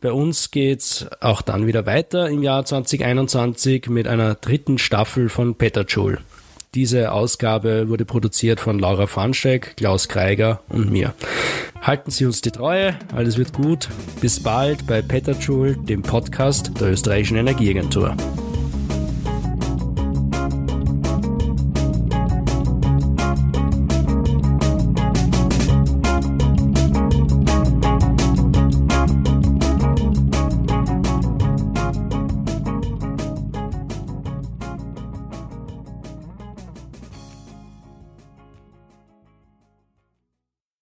Bei uns geht's auch dann wieder weiter im Jahr 2021 mit einer dritten Staffel von Petterjoule. Diese Ausgabe wurde produziert von Laura Fanschek, Klaus Kreiger und mir. Halten Sie uns die Treue, alles wird gut. Bis bald bei Petterjoule, dem Podcast der österreichischen Energieagentur.